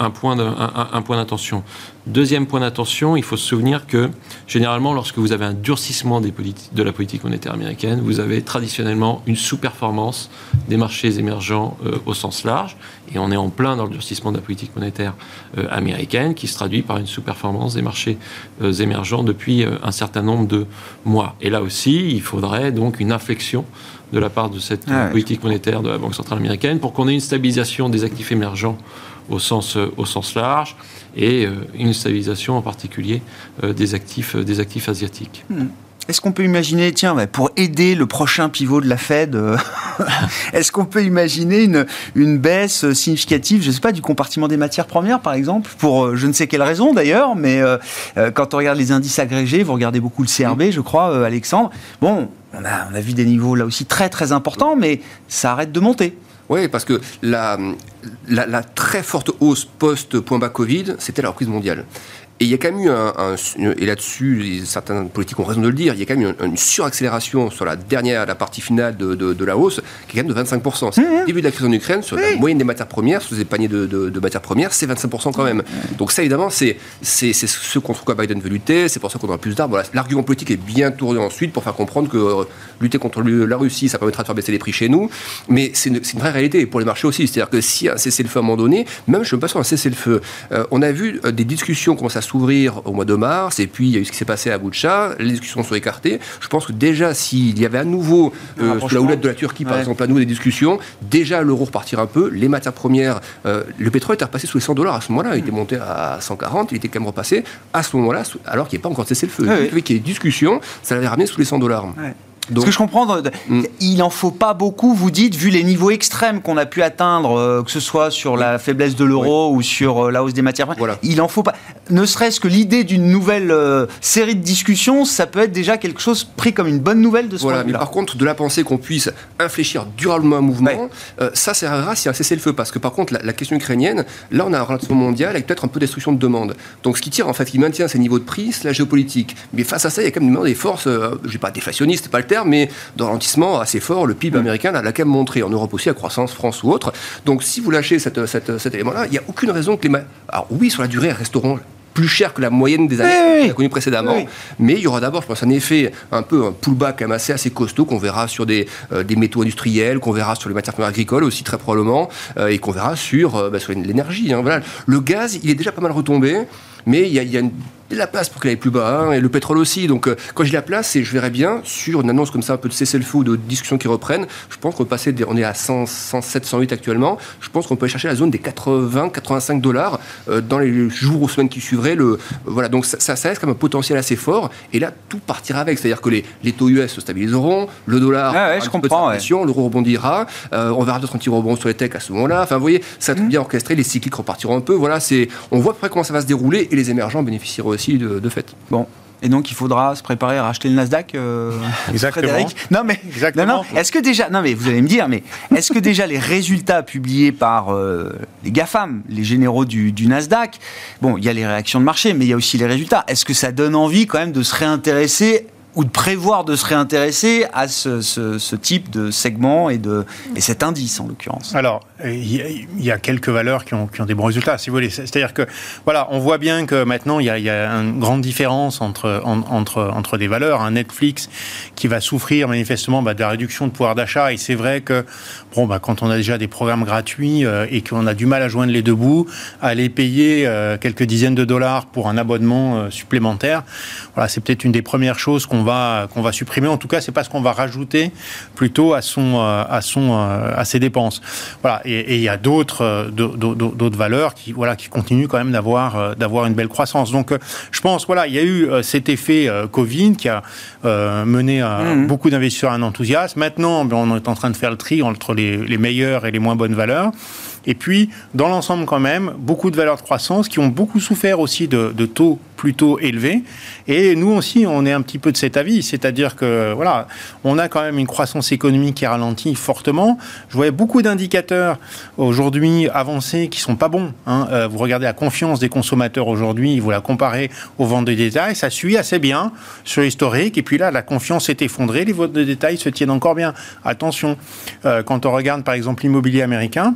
[SPEAKER 5] un point d'attention. Deuxième point d'attention, il faut se souvenir que généralement, lorsque vous avez un durcissement de la politique monétaire américaine, vous avez traditionnellement une sous-performance des marchés émergents euh, au sens large. Et on est en plein dans le durcissement de la politique monétaire euh, américaine qui se traduit par une sous-performance des marchés euh, émergents depuis un certain nombre de mois. Et là aussi, il faudrait donc une inflexion de la part de cette ah politique monétaire de la Banque centrale américaine pour qu'on ait une stabilisation des actifs émergents au sens, euh, au sens large et euh, une stabilisation en particulier euh, des, actifs, des actifs asiatiques. Hmm.
[SPEAKER 1] Est-ce qu'on peut imaginer, tiens, pour aider le prochain pivot de la Fed, (laughs) est-ce qu'on peut imaginer une, une baisse significative, je ne sais pas, du compartiment des matières premières, par exemple, pour je ne sais quelle raison d'ailleurs, mais quand on regarde les indices agrégés, vous regardez beaucoup le CRB, je crois, Alexandre, bon, on a, vu des niveaux là aussi très très importants, mais ça arrête de monter.
[SPEAKER 3] Oui, parce que la, la très forte hausse post-point bas Covid, c'était la reprise mondiale. Et il y a quand même eu un, et là-dessus, certains politiques ont raison de le dire, il y a quand même eu une, suraccélération sur la dernière, la partie finale de, de, la hausse, qui est quand même de 25%. C'est le début de la crise en Ukraine, sur la moyenne des matières premières, sur les paniers de, de matières premières, c'est 25% quand même. Donc ça, évidemment, c'est ce contre quoi Biden veut lutter, c'est pour ça qu'on aura plus d'armes. Voilà, L'argument politique est bien tourné ensuite pour faire comprendre que euh, lutter contre la Russie, ça permettra de faire baisser les prix chez nous, mais c'est une, vraie réalité pour les marchés aussi. C'est-à-dire que si un cessez-le-feu à un moment donné, même je ne suis pas sûr un cessez-le-feu, euh, on a vu euh, des discussions commencer à s'ouvrir au mois de mars, et puis il y a eu ce qui s'est passé à Boucha, les discussions sont écartées. Je pense que déjà, s'il y avait à nouveau, euh, sous la houlette de la Turquie, par exemple, à nouveau des discussions, déjà l'euro repartirait un peu, les matières premières, euh, le pétrole était repassé sous les 100 dollars à ce moment-là, il était monté à 140, il était quand même repassé à ce moment-là, alors qu'il n'y a pas encore cessé le feu.
[SPEAKER 1] Ouais,
[SPEAKER 3] qu'il y ait discussion, ça l'avait ramené sous les 100 dollars.
[SPEAKER 1] Ce que je comprends, mm. il en faut pas beaucoup, vous dites, vu les niveaux extrêmes qu'on a pu atteindre, euh, que ce soit sur la faiblesse de l'euro ou sur euh, la hausse des matières premières. Voilà. Il en faut pas. Ne serait-ce que l'idée d'une nouvelle euh, série de discussions, ça peut être déjà quelque chose pris comme une bonne nouvelle de ce
[SPEAKER 3] voilà, point de Mais par contre, de la pensée qu'on puisse infléchir durablement un mouvement, ça servira si un cessez-le-feu. Parce que par contre, la, question ukrainienne, là, on a un relativement mondial avec peut-être un peu destruction de demande. Donc ce qui tire, en fait, qui maintient ces niveaux de prix, c'est la géopolitique. Mais face à ça, il y a quand même des forces, je vais pas déflationnistes, c'est pas le terme, mais dans assez fort. Le PIB mm. américain l'a quand même montré, en Europe aussi, à croissance, France ou autre. Donc si vous lâchez cette, cet élément-là, il n'y a aucune raison que les... Alors oui, sur la durée, elles resteront plus cher que la moyenne des années qu'on a connues précédemment. Mais il y aura d'abord, je pense, un effet un peu un pullback quand assez, assez costaud qu'on verra sur des, euh, des métaux industriels, qu'on verra sur les matières premières agricoles aussi très probablement, euh, et qu'on verra sur, euh, bah, sur l'énergie. Hein, voilà. Le gaz, il est déjà pas mal retombé, mais il y a, il y a une la place pour qu'il aille plus bas, hein, et le pétrole aussi. Donc, euh, quand dis la place, c'est je verrais bien sur une annonce comme ça, un peu de cessez-le-feu ou de discussions qui reprennent. Je pense qu'on passer, on est à 100, 107, 108 actuellement. Je pense qu'on peut aller chercher la zone des 80, 85 dollars euh, dans les jours ou semaines qui suivraient. Le, euh, voilà, donc ça, ça reste comme un potentiel assez fort. Et là, tout partira avec. C'est-à-dire que les, les, taux US se stabiliseront, le dollar,
[SPEAKER 1] ah ouais, je comprends,
[SPEAKER 3] l'euro rebondira, on verra d'autres anti-rebonds sur les techs à ce moment-là. Enfin, vous voyez, ça va mmh. bien orchestré, les cycliques repartiront un peu. Voilà, c'est, on voit après comment ça va se dérouler et les émergents bénéficieront aussi de, de fait.
[SPEAKER 1] Bon, et donc, il faudra se préparer à racheter le Nasdaq,
[SPEAKER 4] euh, (laughs) Exactement.
[SPEAKER 1] Frédéric Non, mais,
[SPEAKER 4] Exactement.
[SPEAKER 1] Est-ce que déjà, non, mais vous allez me dire, mais est-ce que déjà les résultats publiés par euh, les GAFAM, les généraux du, du, Nasdaq, bon, il y a les réactions de marché, mais il y a aussi les résultats. Est-ce que ça donne envie quand même de se réintéresser ou de prévoir de se réintéresser à ce, ce, type de segment et, de, et cet indice en l'occurrence
[SPEAKER 4] Alors, il y, a quelques valeurs qui ont, qui ont, des bons résultats, si vous voulez. C'est-à-dire que, voilà, on voit bien que maintenant, il y a, y a une grande différence entre, entre, entre des valeurs. Un Netflix qui va souffrir manifestement bah, de la réduction de pouvoir d'achat. Et c'est vrai que, bon, bah, quand on a déjà des programmes gratuits euh, et qu'on a du mal à joindre les deux bouts, aller payer euh, quelques dizaines de dollars pour un abonnement euh, supplémentaire, voilà, c'est peut-être une des premières choses qu'on qu'on va supprimer. En tout cas, c'est pas ce qu'on va rajouter plutôt à son euh, à son euh, à ses dépenses. Voilà. Et il y a d'autres euh, d'autres valeurs qui voilà qui continuent quand même d'avoir d'avoir une belle croissance. Donc, je pense voilà, il y a eu cet effet Covid qui a mené à mmh. beaucoup d'investisseurs à un enthousiasme. Maintenant, ben, on est en train de faire le tri entre les, les meilleures et les moins bonnes valeurs. Et puis, dans l'ensemble quand même, beaucoup de valeurs de croissance qui ont beaucoup souffert aussi de, taux plutôt élevés. Et nous aussi, on est un petit peu de cet avis, c'est-à-dire que voilà, on a quand même une croissance économique qui ralentit fortement. Je voyais beaucoup d'indicateurs aujourd'hui avancés qui sont pas bons. Hein. Euh, vous regardez la confiance des consommateurs aujourd'hui, vous la comparez aux ventes de détail, ça suit assez bien sur l'historique. Et puis là, la confiance est effondrée, les ventes de détail se tiennent encore bien. Attention, euh, quand on regarde par exemple l'immobilier américain,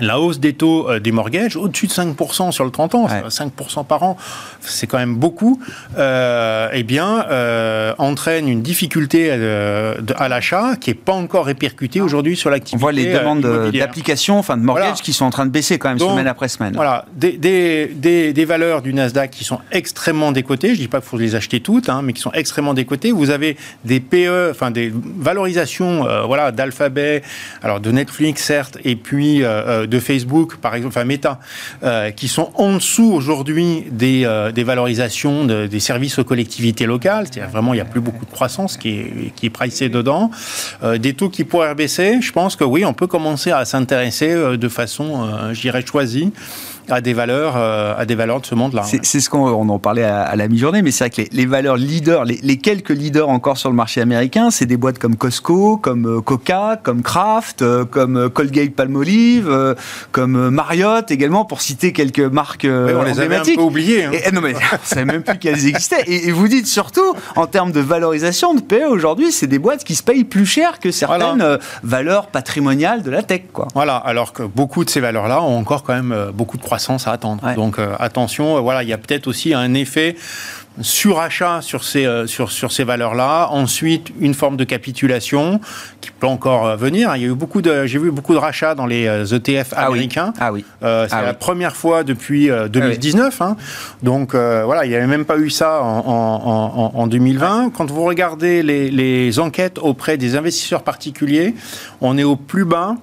[SPEAKER 4] la hausse des taux euh, des mortgages, au-dessus de 5% sur le 30 ans, 5% par an, c'est quand même beaucoup, euh, eh bien, euh, entraîne une difficulté à l'achat qui n'est pas encore répercutée aujourd'hui sur l'activité.
[SPEAKER 1] On voit les demandes d'application, enfin de mortgage, qui sont en train de baisser quand même semaine après semaine.
[SPEAKER 4] Voilà, des, des, des, valeurs du Nasdaq qui sont extrêmement décotées, je ne dis pas qu'il faut les acheter toutes, hein, mais qui sont extrêmement décotées. Vous avez des PE, enfin des valorisations voilà, d'Alphabet, alors de Netflix certes, et puis de Facebook, par exemple, enfin Meta, euh, qui sont en dessous aujourd'hui des, euh, des valorisations des services aux collectivités locales. C'est-à-dire vraiment, il n'y a plus beaucoup de croissance qui est, qui est pricée dedans. Euh, des taux qui pourraient baisser, je pense que oui, on peut commencer à s'intéresser de façon, je dirais, choisie à des valeurs, euh, à des valeurs de ce monde-là.
[SPEAKER 1] C'est ce qu'on en parlait à, la mi-journée, mais c'est vrai que les, valeurs leaders, les, quelques leaders encore sur le marché américain, c'est des boîtes comme Costco, comme euh, Coca, comme Kraft, euh, comme Colgate Palmolive, comme Marriott également, pour citer quelques marques
[SPEAKER 4] on les avait un peu oubliées. Hein.
[SPEAKER 1] Et, non mais (laughs) on savait même plus qu'elles existaient. Et, vous dites surtout, en termes de valorisation de PE aujourd'hui, c'est des boîtes qui se payent plus cher que certaines valeurs patrimoniales de la tech, quoi.
[SPEAKER 4] Voilà. Alors que beaucoup de ces valeurs-là ont encore quand même beaucoup de croissance à attendre. Donc euh, attention, euh, voilà, il y a peut-être aussi un effet surachat sur ces, euh, sur, sur ces valeurs-là, ensuite une forme de capitulation qui peut encore euh, venir. Il y a eu beaucoup de, j'ai vu beaucoup de rachats dans les ETF euh, ah américains.
[SPEAKER 1] Ah oui.
[SPEAKER 4] c'est
[SPEAKER 1] ah
[SPEAKER 4] la première fois depuis 2019. Ah hein. Donc voilà, il n'y avait même pas eu ça en, en, 2020. Quand vous regardez les, les enquêtes auprès des investisseurs particuliers, on est au plus bas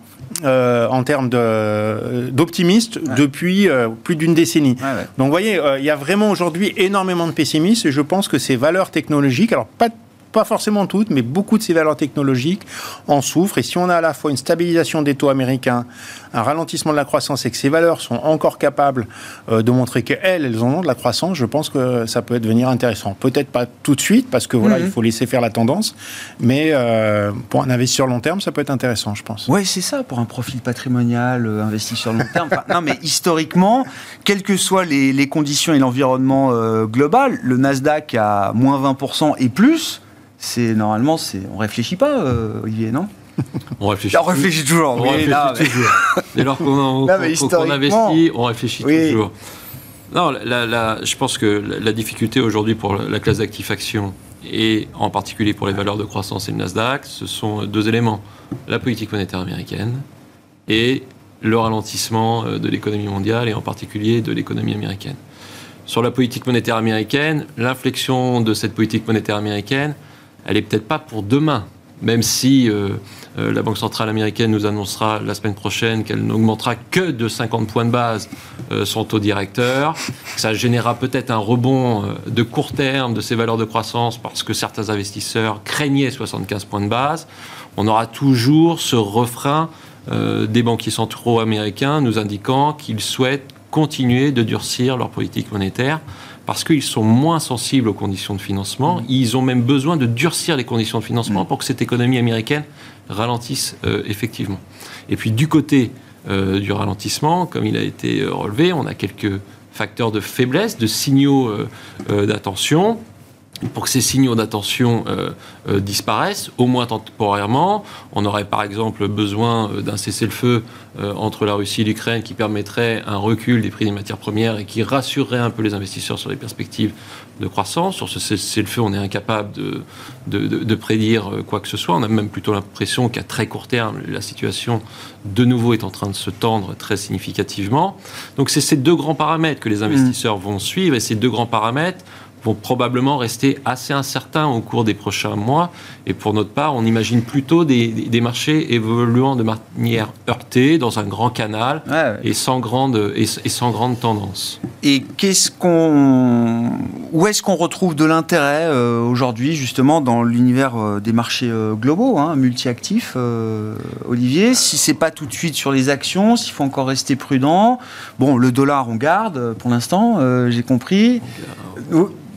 [SPEAKER 4] euh, en termes d'optimistes depuis euh, plus d'une décennie. Donc vous voyez, euh, il y a vraiment aujourd'hui énormément de pessimistes et je pense que ces valeurs technologiques, alors pas pas forcément toutes, mais beaucoup de ces valeurs technologiques en souffrent. Et si on a à la fois une stabilisation des taux américains, un ralentissement de la croissance et que ces valeurs sont encore capables euh, de montrer qu'elles, elles ont de la croissance, je pense que ça peut devenir intéressant. Peut-être pas tout de suite, parce que voilà, mhm. il faut laisser faire la tendance, mais euh, pour un investisseur long terme, ça peut être intéressant, je pense.
[SPEAKER 1] Oui, c'est ça, pour un profil patrimonial, euh, investi sur long terme. non, mais historiquement, quelles que soient les, conditions et l'environnement global, le Nasdaq à moins 20% et plus, c'est normalement, c'est, on réfléchit pas, euh, Olivier, non?
[SPEAKER 5] On réfléchit, (laughs)
[SPEAKER 1] on réfléchit toujours.
[SPEAKER 5] On réfléchit toujours. Dès lors qu'on, (laughs) investit, on réfchit toujours. Non, je pense que la, difficulté aujourd'hui pour la classe d'actifs actions et en particulier pour les valeurs de croissance et le Nasdaq, ce sont deux éléments la politique monétaire américaine et le ralentissement euh, de l'économie mondiale et en particulier de l'économie américaine. Sur la politique monétaire américaine, l'inflexion de cette politique monétaire américaine, elle est peut-être pas pour demain, même si euh, euh, la Banque centrale américaine nous annoncera la semaine prochaine qu'elle n'augmentera que de 50 points de base euh, son taux directeur. Ça générera peut-être un rebond de court terme de ces valeurs de croissance parce que certains investisseurs craignaient 75 points de base. On aura toujours ce refrain des banquiers centraux américains nous indiquant qu'ils souhaitent continuer de durcir leur politique monétaire parce qu'ils sont moins sensibles aux conditions de financement. Mm. Ils ont même besoin de durcir les conditions de financement mm. pour que cette économie américaine ralentisse euh, effectivement. Et puis du côté euh, du ralentissement, comme il a été euh, relevé, on a quelques facteurs de faiblesse, de signaux d'attention pour que ces signaux d'attention euh, euh, disparaissent, au moins temporairement. On aurait par exemple besoin euh, d'un cessez-le-feu entre la Russie et l'Ukraine qui permettrait un recul des prix des matières premières et qui rassurerait un peu les investisseurs sur les perspectives de croissance. Sur ce cessez-le-feu, on est incapable de, de, de, prédire quoi que ce soit. On a même plutôt l'impression qu'à très court terme, la situation de nouveau est en train de se tendre très significativement. Donc c'est ces deux grands paramètres que les investisseurs vont suivre et ces deux grands paramètres vont probablement rester assez incertains au cours des prochains mois. Et pour notre part, on imagine plutôt des, des marchés évoluant de manière heurtée, dans un grand canal Et, sans grande, et, sans grande tendance.
[SPEAKER 1] Et qu'est-ce qu'on, où est-ce qu'on retrouve de l'intérêt euh, aujourd'hui, justement, dans l'univers euh, des marchés euh, globaux, hein, multi-actifs, Olivier? Si c'est pas tout de suite sur les actions, s'il faut encore rester prudent. Bon, le dollar, on garde pour l'instant, j'ai compris.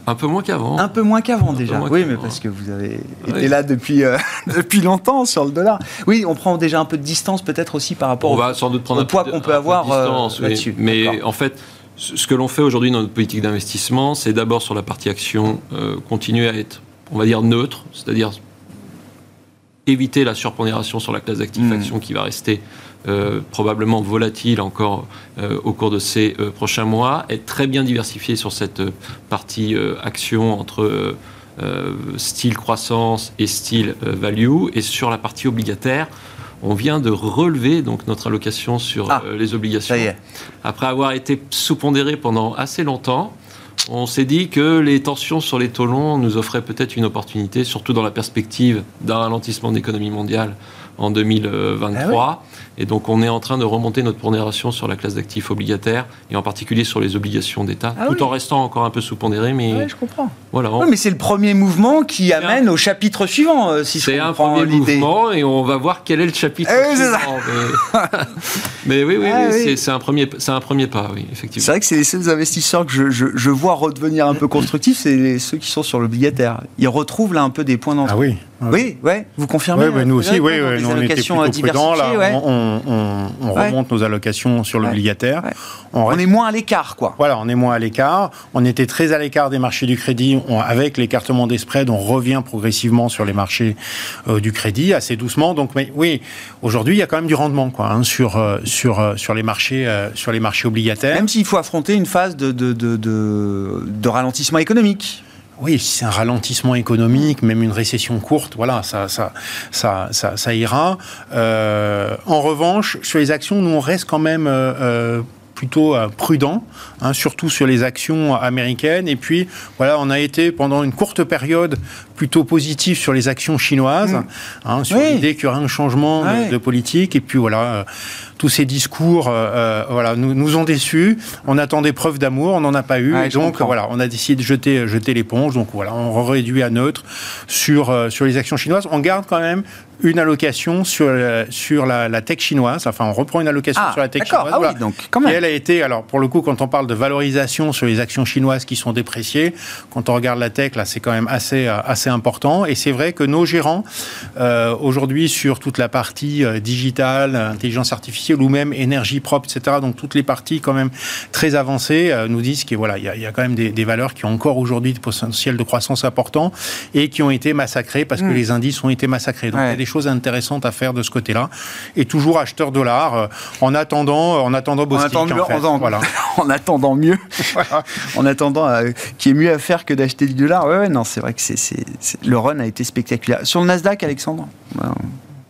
[SPEAKER 5] Un peu moins qu'avant.
[SPEAKER 1] Un peu moins qu'avant déjà. oui, mais parce que vous avez été là depuis, euh, (laughs) depuis longtemps sur le dollar. Oui, on prend déjà un peu de distance peut-être aussi par rapport
[SPEAKER 5] on va sans doute prendre
[SPEAKER 1] au poids qu'on peut avoir euh, là-dessus.
[SPEAKER 5] Mais en fait, ce que l'on fait aujourd'hui dans notre politique d'investissement, c'est d'abord sur la partie action, euh, continuer à être, on va dire, neutre, c'est-à-dire éviter la surpondération sur la classe d'actifs action qui va rester euh, probablement volatile encore euh, au cours de ces euh, prochains mois, être très bien diversifié sur cette partie action entre style croissance et style value, et sur la partie obligataire. On vient de relever donc notre allocation sur ah, les obligations. Après avoir été sous-pondéré pendant assez longtemps, on s'est dit que les tensions sur les taux longs nous offraient peut-être une opportunité, surtout dans la perspective d'un ralentissement de l'économie mondiale en 2023. Et donc, on est en train de remonter notre pondération sur la classe d'actifs obligataires et en particulier sur les obligations d'État, ah tout en restant encore un peu sous-pondéré. Mais
[SPEAKER 1] oui, je comprends. Voilà. mais c'est le premier mouvement qui amène au chapitre suivant, euh, si je
[SPEAKER 5] C'est un premier mouvement et on va voir quel est le chapitre eh suivant. (laughs) Mais... oui, oui, ah c'est un premier, c'est un premier pas, oui, effectivement.
[SPEAKER 1] C'est vrai que c'est les seuls investisseurs que je, je, vois redevenir un peu constructifs, c'est ceux qui sont sur l'obligataire. Ils retrouvent là un peu des points d'entrée.
[SPEAKER 4] Ah oui.
[SPEAKER 1] Oui, ouais, vous confirmez
[SPEAKER 4] Oui, nous aussi, oui, nous on était plutôt prudents. Là, on, on, remonte nos allocations sur l'obligataire.
[SPEAKER 1] On, est moins à l'écart, quoi.
[SPEAKER 4] Voilà, on est moins à l'écart. On était très à l'écart des marchés du crédit. avec l'écartement des spreads, on revient progressivement sur les marchés euh, du crédit, assez doucement. Donc, mais, oui, aujourd'hui, il y a quand même du rendement, quoi, hein, sur, euh, sur, euh, sur, les marchés, sur les marchés obligataires.
[SPEAKER 1] Même s'il faut affronter une phase de, de, de, de ralentissement économique.
[SPEAKER 4] Oui, c'est un ralentissement économique, même une récession courte, voilà, ça, ça, ça, ça, ira. Euh, en revanche, sur les actions, nous on reste quand même euh, euh, plutôt prudent, hein, surtout sur les actions américaines. Et puis, voilà, on a été pendant une courte période plutôt positif sur les actions chinoises, mmh. hein, sur l'idée qu'il y aurait un changement de, politique. Et puis voilà, tous ces discours euh, euh, voilà, nous, nous, ont déçus. On attend des preuves d'amour, on n'en a pas eu. et donc, voilà, on a décidé de jeter, jeter l'éponge. Donc, voilà, on réduit à neutre sur, euh, sur les actions chinoises. On garde quand même une allocation sur, sur la, tech chinoise. Enfin, on reprend une allocation ah, sur la tech chinoise.
[SPEAKER 1] Ah oui, donc, quand même.
[SPEAKER 4] Et elle a été, alors, pour le coup, quand on parle de valorisation sur les actions chinoises qui sont dépréciées, quand on regarde la tech, là, c'est quand même assez, assez important. Et c'est vrai que nos gérants, aujourd'hui, sur toute la partie digitale, intelligence artificielle, ou même énergie propre, etc. Donc toutes les parties quand même très avancées euh, nous disent qu'il voilà, y, a, y a quand même des, valeurs qui ont encore aujourd'hui de potentiel de croissance important et qui ont été massacrées parce que mm. les indices ont été massacrés. Donc il y a des choses intéressantes à faire de ce côté-là. Et toujours acheteur dollar euh, en attendant, en attendant
[SPEAKER 1] Bostic, en, en, voilà. (laughs) en attendant mieux, (laughs) en attendant euh, qu'il y ait mieux à faire que d'acheter du dollar. Ouais, ouais non, c'est vrai que c'est, le run a été spectaculaire. Sur le Nasdaq, Alexandre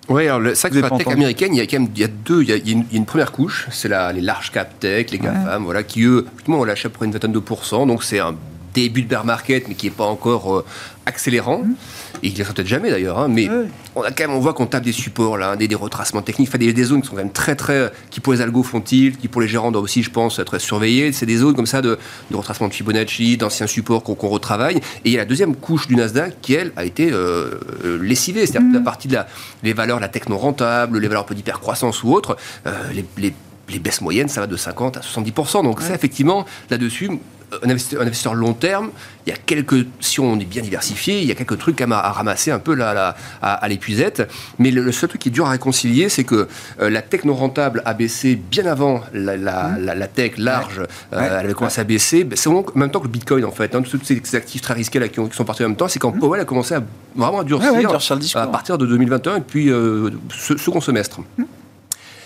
[SPEAKER 3] oui, alors sur la tech américaine, il y a quand même il y a deux. Il y a, une, première couche, c'est les large cap tech, les GAFAM, voilà, qui eux, effectivement, on l'achète pour une vingtaine de pourcents. Donc c'est un début de bear market, mais qui n'est pas encore euh, accélérant. Mmh. Et il ne peut-être jamais d'ailleurs, hein, mais on, a quand même, on voit qu'on tape des supports, là, des, retracements techniques, enfin, des, des, zones qui sont quand même très, très. qui pour les algos font-ils, qui pour les gérants doivent aussi, je pense, être surveillés. C'est des zones comme ça de, de retracement de Fibonacci, d'anciens supports qu'on retravaille. Et il y a la deuxième couche du Nasdaq qui, elle, a été euh, euh, lessivée. C'est-à-dire mmh. la partie de la, les valeurs, la techno rentable, les valeurs peu d'hypercroissance ou autres, les, les les baisses moyennes, ça va de 50 à 70%. Donc ça, effectivement, là-dessus, un investisseur, long terme, il y a quelques, si on est bien diversifié, il y a quelques trucs à, à ramasser un peu là, à, l'épuisette. Mais le, seul truc qui est dur à réconcilier, c'est que euh, la tech non rentable a baissé bien avant la, mmh. tech large. Euh, elle avait commencé à baisser. C'est en même temps que le Bitcoin, en fait. Hein, tous ces actifs très risqués là, qui, sont partis en même temps, c'est quand mmh. Powell a commencé à vraiment à durcir, à partir de 2021 et puis euh, ce second semestre. Mmh.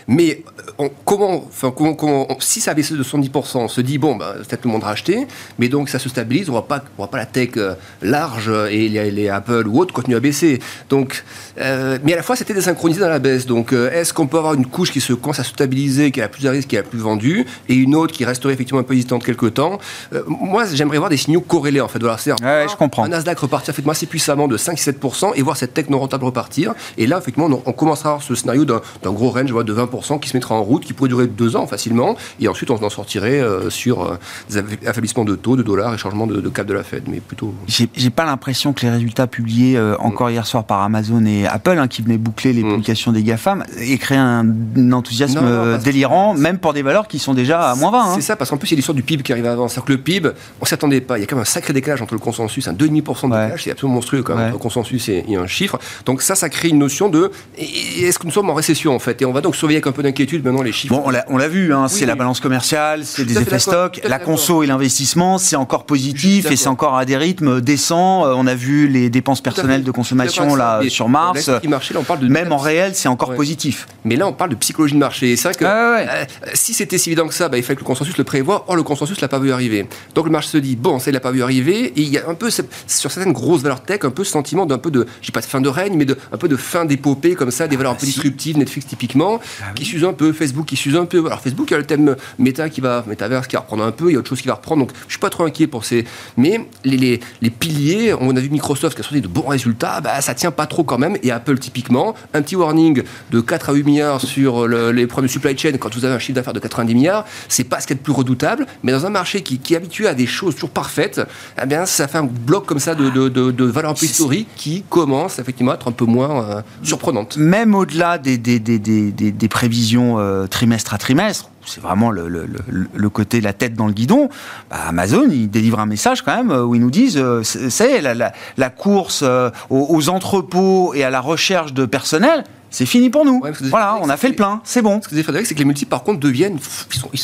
[SPEAKER 3] Mais euh, comment, enfin, comment, si ça baissé de 70%, on se dit, bon, ben, peut-être le monde a acheté, mais donc ça se stabilise, on ne voit pas la tech euh, large et les, Apple ou autres continuer à baisser. Donc, euh, mais à la fois, c'était désynchronisé dans la baisse. Donc, est-ce qu'on peut avoir une couche qui se commence à se stabiliser, qui a plus de risque, qui la plus vendue, et une autre qui resterait effectivement un peu hésitante quelques temps? Moi, j'aimerais voir des signaux corrélés, en fait. Voilà,
[SPEAKER 1] ouais, je comprends.
[SPEAKER 3] Un Nasdaq repartir effectivement assez puissamment de 5-7% et voir cette tech non rentable repartir. Et là, effectivement, on, commencera à avoir ce scénario d'un gros range de 20% qui se mettra en route, qui pourrait durer deux ans facilement, et ensuite on en sortirait euh, sur euh, des affaiblissements de taux, de dollars et changement de, cap de la Fed, mais plutôt.
[SPEAKER 1] J'ai pas l'impression que les résultats publiés euh, encore hier soir par Amazon et Apple, hein, qui venaient boucler les mm. publications des GAFAM, aient créé un, enthousiasme délirant, même pour des valeurs qui sont déjà à moins 20.
[SPEAKER 3] Hein. C'est ça, parce qu'en plus il y a l'histoire du PIB qui arrive avant. C'est-à-dire que le PIB, on s'attendait pas. Il y a quand même un sacré décalage entre le consensus, un 2,5% de décalage, c'est absolument monstrueux quand même, entre le consensus et, un chiffre. Donc ça, ça crée une notion de est-ce que nous sommes en récession en fait? Et on va donc surveiller un peu d'inquiétude maintenant les chiffres.
[SPEAKER 1] Bon, on l'a vu, hein, c'est la balance commerciale, c'est des effets stock, la conso et l'investissement, c'est encore positif et c'est encore à des rythmes décents. Euh, on a vu les dépenses personnelles de consommation là sur Mars. on parle de Même en réel, c'est encore positif.
[SPEAKER 3] Mais là, on parle de psychologie de marché. C'est vrai que euh, si c'était si évident que ça, bah, il fallait que le consensus le prévoie. Or, le consensus l'a pas vu arriver. Donc le marché se dit bon, ça il l'a pas vu arriver. Et il y a un peu sur certaines grosses valeurs tech, un peu ce sentiment d'un peu de, je sais pas de fin de règne, mais de un peu de fin d'épopée comme ça, des valeurs un peu disruptives, Netflix typiquement, ah qui s'usent un peu, Facebook qui s'use un peu. Alors Facebook, il y a le thème méta qui va, métaverse qui va reprendre un peu, il y a autre chose qui va reprendre. Donc je suis pas trop inquiet pour ces. Mais les, les, piliers, on a vu Microsoft qui a sorti de bons résultats, bah, ça tient pas trop quand même. Et Apple, typiquement, un petit warning de 4 à 8 milliards sur les problèmes de supply chain quand vous avez un chiffre d'affaires de 90 milliards, c'est pas ce qui est le plus redoutable. Mais dans un marché qui, qui est habitué à des choses toujours parfaites, eh bien, ça fait un bloc comme ça de, de, de, valeur un peu historique qui commence effectivement à être un peu moins euh, surprenante.
[SPEAKER 1] Même au-delà des, des, des, des, prévisions euh, trimestre à trimestre, c'est vraiment le, côté la tête dans le guidon, bah, Amazon, ils délivrent un message quand même où ils nous disent, c'est la, la, la, course aux entrepôts et à la recherche de personnel, c'est fini pour nous. voilà, on a fait le plein, c'est bon.
[SPEAKER 3] Ce que vous avez c'est que les multiples, par contre, deviennent,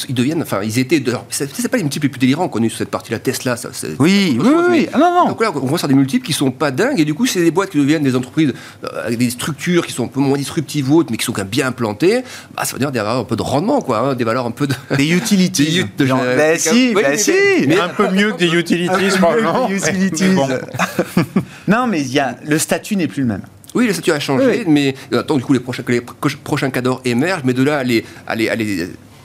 [SPEAKER 3] ils, deviennent, enfin, ils étaient, c'est pas les multiples les plus délirants qu'on a eu sur cette partie-là, Tesla, ça,
[SPEAKER 1] oui, oui, oui, ah, non, non.
[SPEAKER 3] Donc là, on voit sur des multiples qui sont pas dingues, et du coup, c'est des boîtes qui deviennent des entreprises euh, avec des structures qui sont un peu moins disruptives ou autres, mais qui sont quand même bien implantées. Bah, ça veut dire des valeurs un peu de rendement, quoi, hein, des valeurs un peu de. (laughs)
[SPEAKER 1] Des utilities.
[SPEAKER 3] des
[SPEAKER 1] bah, si, bah, si.
[SPEAKER 4] Mais, un peu mieux que des utilities, (laughs) probablement. (laughs)
[SPEAKER 1] non, mais il y a, le statut n'est plus le même.
[SPEAKER 3] Oui, le statut a changé, mais euh, attends, du coup, les prochains, que les prochains cadors émergent, mais de là à les,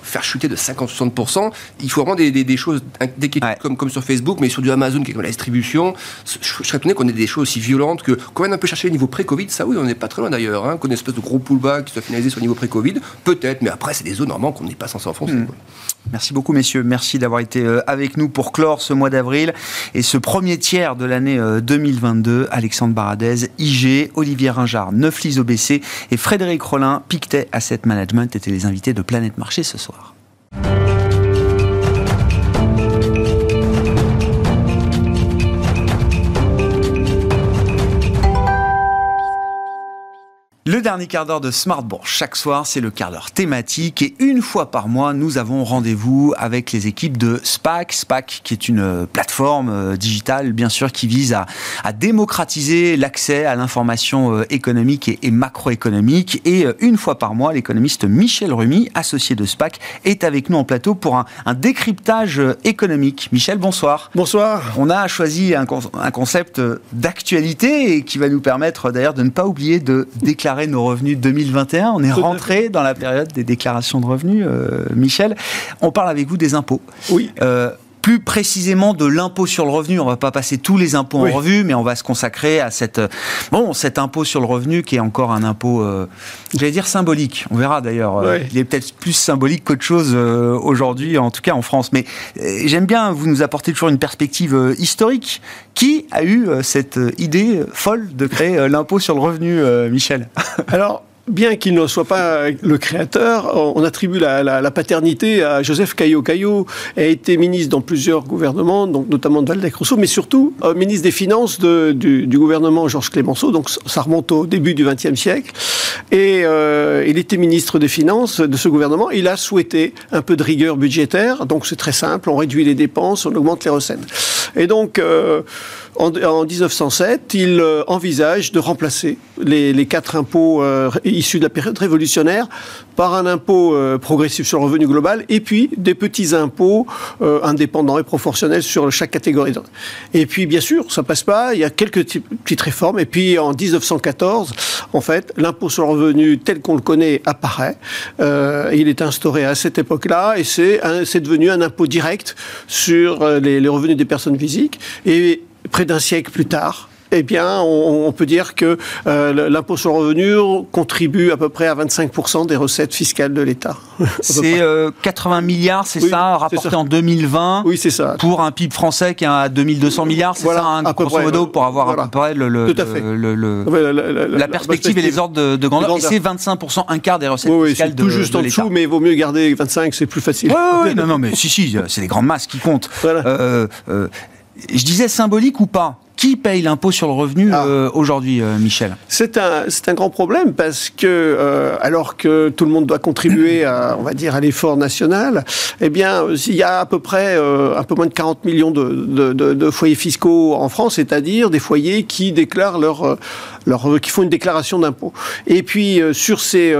[SPEAKER 3] faire chuter de 50-60%, il faut vraiment des, des, des choses comme, comme sur Facebook, mais sur du Amazon qui est comme la distribution. Je, serais étonné qu'on ait des choses aussi violentes que quand même un peu chercher le niveau pré-Covid, ça oui, on n'est pas très loin d'ailleurs, hein, qu'on ait une espèce de gros pullback qui soit finalisé sur le niveau pré-Covid, peut-être, mais après c'est des zones normalement qu'on n'est pas censé enfoncer. Hmm.
[SPEAKER 1] Merci beaucoup, messieurs. Merci d'avoir été euh, avec nous pour clore ce mois d'avril et ce premier tiers de l'année 2022. Euh, Alexandre Baradez, IG, Olivier Ringard, Neuflis OBC et Frédéric Rollin, Pictet Asset Management étaient les invités de Planète Marché ce soir. Le dernier quart d'heure de Smart chaque soir, c'est le quart d'heure thématique et une fois par mois, nous avons rendez-vous avec les équipes de SPAC. SPAC, qui est une euh, plateforme euh, digitale, bien sûr, qui vise à, démocratiser l'accès à l'information euh, économique et, macroéconomique. Et une fois par mois, l'économiste Michel Rumi, associé de SPAC, est avec nous en plateau pour un, décryptage économique. Michel, bonsoir.
[SPEAKER 6] Bonsoir.
[SPEAKER 1] On a choisi un, un concept d'actualité et qui va nous permettre d'ailleurs de ne pas oublier de déclarer nos revenus 2021. On est rentré dans la période des déclarations de revenus, euh, Michel. On parle avec vous des impôts.
[SPEAKER 6] Oui.
[SPEAKER 1] Euh, plus précisément de l'impôt sur le revenu. On va pas passer tous les impôts en revue, mais on va se consacrer à cette, bon, cet impôt sur le revenu qui est encore un impôt, euh, j'allais dire symbolique. On verra d'ailleurs. Euh, il est peut-être plus symbolique qu'autre chose euh, aujourd'hui, en tout cas en France. Mais j'aime bien, vous nous apportez toujours une perspective historique. Qui a eu cette idée folle de créer l'impôt sur le revenu, Michel?
[SPEAKER 6] Alors, bien qu'il ne soit pas le créateur, on attribue la, paternité à Joseph Caillot. Caillot a été ministre dans plusieurs gouvernements, donc notamment de Valdec Rousseau, mais surtout euh, ministre des Finances du, gouvernement Georges Clémenceau, donc ça remonte au début du XXe siècle. Et euh, il était ministre des Finances de ce gouvernement. Il a souhaité un peu de rigueur budgétaire, donc c'est très simple, on réduit les dépenses, on augmente les recettes. Et donc, euh, en, 1907, il euh, envisage de remplacer les, quatre impôts euh, issus de la période révolutionnaire par un impôt euh, progressif sur le revenu global et puis des petits impôts indépendants et proportionnels sur chaque catégorie. Et puis, bien sûr, ça passe pas. Il y a quelques petites réformes. Et puis, en 1914, en fait, l'impôt sur le revenu tel qu'on le connaît apparaît. il est instauré à cette époque-là et c'est devenu un impôt direct sur les, les revenus des personnes physiques. Et près d'un siècle plus tard, eh bien, on, peut dire que euh, l'impôt sur le revenu contribue à peu près à 25% des recettes fiscales de l'État. (laughs)
[SPEAKER 1] C'est 80 euh, milliards, c'est ça, rapporté en 2020
[SPEAKER 6] Oui, c'est ça.
[SPEAKER 1] Pour un PIB français qui est à 2200 milliards, c'est ça, hein, grosso modo, pour avoir à peu près le, la, perspective et les ordres de, grandeur. Et c'est 25%, un quart des recettes fiscales de
[SPEAKER 6] tout juste en dessous, mais il vaut mieux garder 25, c'est plus facile.
[SPEAKER 1] Oui, (laughs) non, non, mais si, si, c'est les grandes masses qui comptent. Euh, je disais symbolique ou pas? Qui paye l'impôt sur le revenu ah. euh, aujourd'hui, euh, Michel?
[SPEAKER 6] C'est un, un grand problème parce que, euh, alors que tout le monde doit contribuer à, on va dire, à l'effort national, eh bien, il y a à peu près un peu moins de 40 millions de, de, de foyers fiscaux en France, c'est-à-dire des foyers qui déclarent leur, leur, qui font une déclaration d'impôt. Et puis, sur ces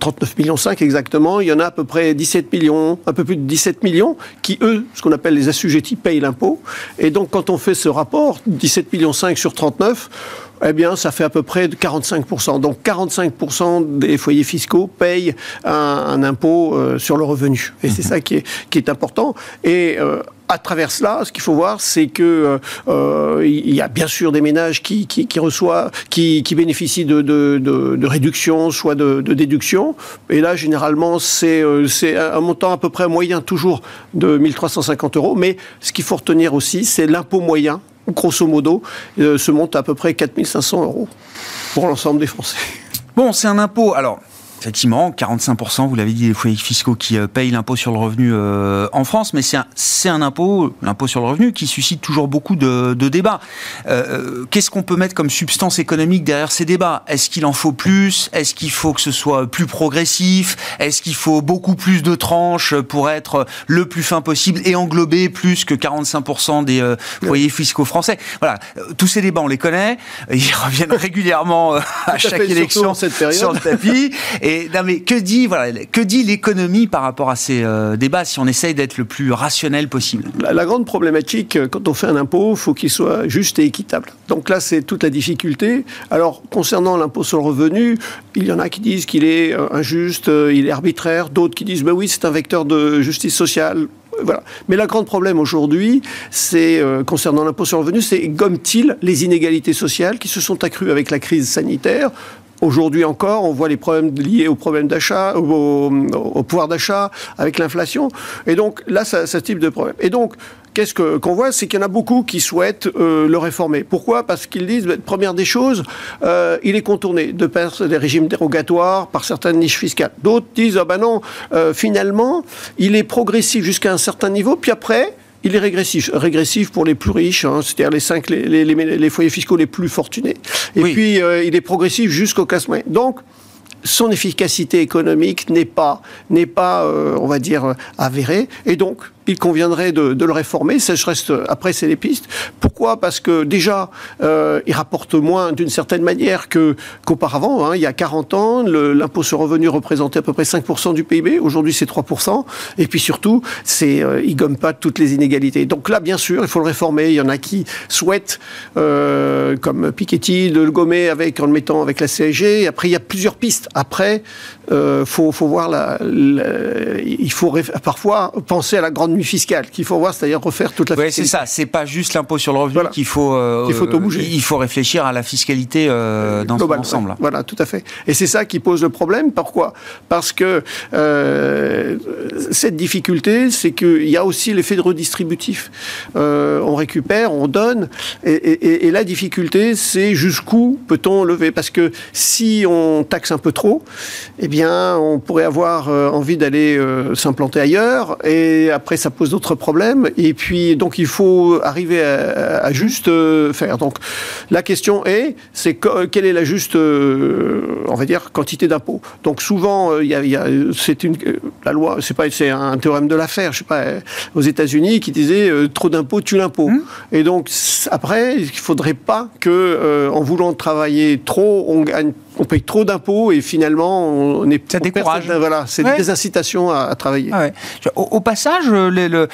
[SPEAKER 6] 39 millions 5 exactement, il y en a à peu près 17 millions, un peu plus de 17 millions, qui, eux, ce qu'on appelle les assujettis, payent l'impôt. Et donc, quand on fait ce rapport, 17 7,5 millions sur 39, eh bien, ça fait à peu près de 45%. Donc, 45% des foyers fiscaux payent un, impôt euh, sur le revenu. Et c'est mhm. ça qui est, qui est important. Et euh, à travers cela, ce qu'il faut voir, c'est que euh, il y a bien sûr des ménages qui, qui, reçoivent, qui, qui bénéficient de, de, de, réduction, soit de, de, déduction. Et là, généralement, c'est un montant à peu près moyen toujours de 1350 euros. Mais ce qu'il faut retenir aussi, c'est l'impôt moyen grosso modo, euh, se monte à peu près 4500 euros pour l'ensemble des Français.
[SPEAKER 1] Bon, c'est un impôt. Alors, effectivement, 45%, vous l'avez dit, des foyers fiscaux qui euh, payent l'impôt sur le revenu euh, en France, mais c'est un, un, impôt, l'impôt sur le revenu, qui suscite toujours beaucoup de, de débats. Euh, Qu'est-ce qu'on peut mettre comme substance économique derrière ces débats? Est-ce qu'il en faut plus? Est-ce qu'il faut que ce soit plus progressif? Est-ce qu'il faut beaucoup plus de tranches pour être le plus fin possible et englober plus que 45% des euh, foyers fiscaux français? Voilà, tous ces débats, on les connaît, ils (laughs) reviennent régulièrement à chaque élection
[SPEAKER 6] cette période.
[SPEAKER 1] sur le tapis. Et que dit l'économie par rapport à ces euh, débats si on essaye d'être le plus rationnel possible?
[SPEAKER 6] La, la, grande problématique euh, quand on fait un impôt, faut qu'il soit juste et équitable. Donc là, c'est toute la difficulté. Alors concernant l'impôt sur le revenu, il y en a qui disent qu'il est euh, injuste, il est arbitraire. D'autres qui disent ben oui, c'est un vecteur de justice sociale. Voilà. Mais le grand problème aujourd'hui, c'est concernant l'impôt sur le revenu, c'est gomme-t-il les inégalités sociales qui se sont accrues avec la crise sanitaire? Aujourd'hui encore, on voit les problèmes liés au problème d'achat, au, au, pouvoir d'achat, avec l'inflation. Et donc là, ça, ce type de problème. Et donc, qu'est-ce qu'on voit C'est qu'il y en a beaucoup qui souhaitent euh, le réformer. Pourquoi? Parce qu'ils disent, bah, première des choses, euh, il est contourné de par des régimes dérogatoires, par certaines niches fiscales. D'autres disent, ah ben non, euh, finalement, il est progressif jusqu'à un certain niveau, puis après, il est régressif, régressif pour les plus riches, hein, c'est-à-dire les cinq, les, les, les, foyers fiscaux les plus fortunés. Et oui. puis, euh, il est progressif jusqu'au casse moyen. Donc, son efficacité économique n'est pas, n'est pas, euh, on va dire, avérée. Et donc, il conviendrait de, le réformer. Ça, je reste, après, c'est les pistes. Pourquoi? Parce que déjà, euh, il rapporte moins d'une certaine manière que, qu'auparavant. Hein. Il y a 40 ans, l'impôt sur revenu représentait à peu près 5% du PIB. Aujourd'hui, c'est 3%. Et puis surtout, c'est, euh, il gomme pas toutes les inégalités. Donc là, bien sûr, il faut le réformer. Il y en a qui souhaitent, euh, comme Piketty, de le gommer avec, en le mettant avec la CSG. Après, il y a plusieurs pistes. Après, euh, faut, faut voir il faut parfois penser à la grande fiscale qu'il faut voir, c'est-à-dire refaire toute la
[SPEAKER 1] oui, c'est ça. C'est pas juste l'impôt sur le revenu voilà. qu'il faut, euh,
[SPEAKER 6] qu'il faut tout bouger.
[SPEAKER 1] Il faut réfléchir à la fiscalité euh, dans Global, son ensemble.
[SPEAKER 6] Ouais. Voilà, tout à fait. Et c'est ça qui pose le problème. Pourquoi? Parce que euh, cette difficulté, c'est qu'il y a aussi l'effet de redistributif. Euh, on récupère, on donne, et, et, et la difficulté, c'est jusqu'où peut-on lever? Parce que si on taxe un peu trop, eh bien, on pourrait avoir euh, envie d'aller euh, s'implanter ailleurs, et après, ça pose d'autres problèmes. Et puis, donc, il faut arriver à, à juste euh, faire. Donc, la question est, c'est quelle est la juste, euh, on va dire, quantité d'impôts? Donc, souvent, il y a, y a c'est une la loi, c'est pas, c'est un théorème de l'affaire, je sais pas, aux États-Unis, qui disait trop d'impôts tue l'impôt. Mmh. Et donc, après, il faudrait pas que, en voulant travailler trop, on gagne on paye trop d'impôts et finalement on est
[SPEAKER 1] ça décourage.
[SPEAKER 6] Voilà, c'est ouais. des incitations à, à travailler.
[SPEAKER 1] Ah ouais. Au, au, passage, les, le,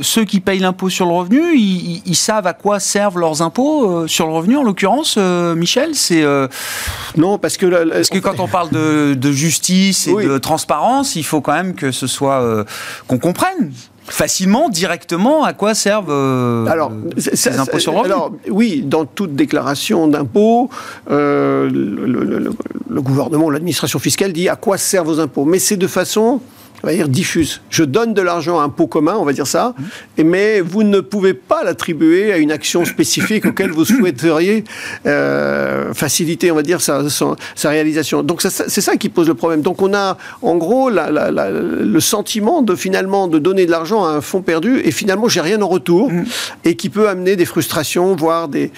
[SPEAKER 1] ceux qui payent l'impôt sur le revenu, ils, ils, savent à quoi servent leurs impôts euh, sur le revenu en l'occurrence. Euh, Michel, c'est euh...
[SPEAKER 6] non parce que la, la,
[SPEAKER 1] parce que quand on parle de, de justice et oui. de transparence, il faut quand même que ce soit euh, qu'on comprenne facilement, directement, à quoi servent euh,
[SPEAKER 6] alors,
[SPEAKER 1] ces impôts sur revenu
[SPEAKER 6] Alors, oui, dans toute déclaration d'impôt, euh, le, le, le, le, gouvernement, l'administration fiscale dit à quoi servent vos impôts. Mais c'est de façon on va dire diffuse. Je donne de l'argent à un pot commun, on va dire ça, mmh. mais vous ne pouvez pas l'attribuer à une action spécifique auquel vous souhaiteriez euh, faciliter, on va dire, sa, sa, sa réalisation. Donc c'est ça qui pose le problème. Donc on a en gros la, la, la, le sentiment de finalement de donner de l'argent à un fonds perdu et finalement j'ai rien en retour mmh. et qui peut amener des frustrations, voire des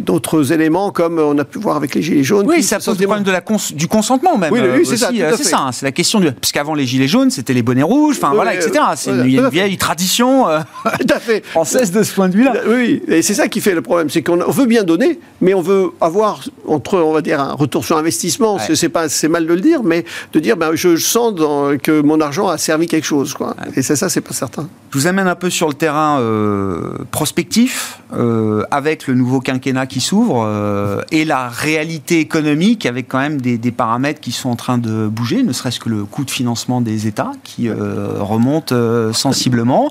[SPEAKER 6] d'autres éléments comme on a pu voir avec les gilets jaunes.
[SPEAKER 1] Oui, ça pose le problème de la cons du consentement même.
[SPEAKER 6] Oui, oui c'est ça.
[SPEAKER 1] C'est ça. Hein, c'est la question du parce qu'avant les gilets jaunes, c'était les bonnets rouges, enfin voilà, etc. C'est une, une, vieille tradition euh, (laughs) (laughs) française de ce point de vue-là.
[SPEAKER 6] Oui, et c'est ça qui fait le problème, c'est qu'on veut bien donner, mais on veut avoir entre, on va dire, un retour sur investissement. Ouais. C'est pas, c'est mal de le dire, mais de dire, ben, je sens dans, que mon argent a servi quelque chose, quoi. Ouais. Et c'est ça, c'est pas certain.
[SPEAKER 1] Je vous amène un peu sur le terrain euh, prospectif, euh, avec le nouveau quinquennat qui s'ouvre euh, et la réalité économique, avec quand même des, des paramètres qui sont en train de bouger, ne serait-ce que le coût de financement des États qui euh, remontent euh, sensiblement,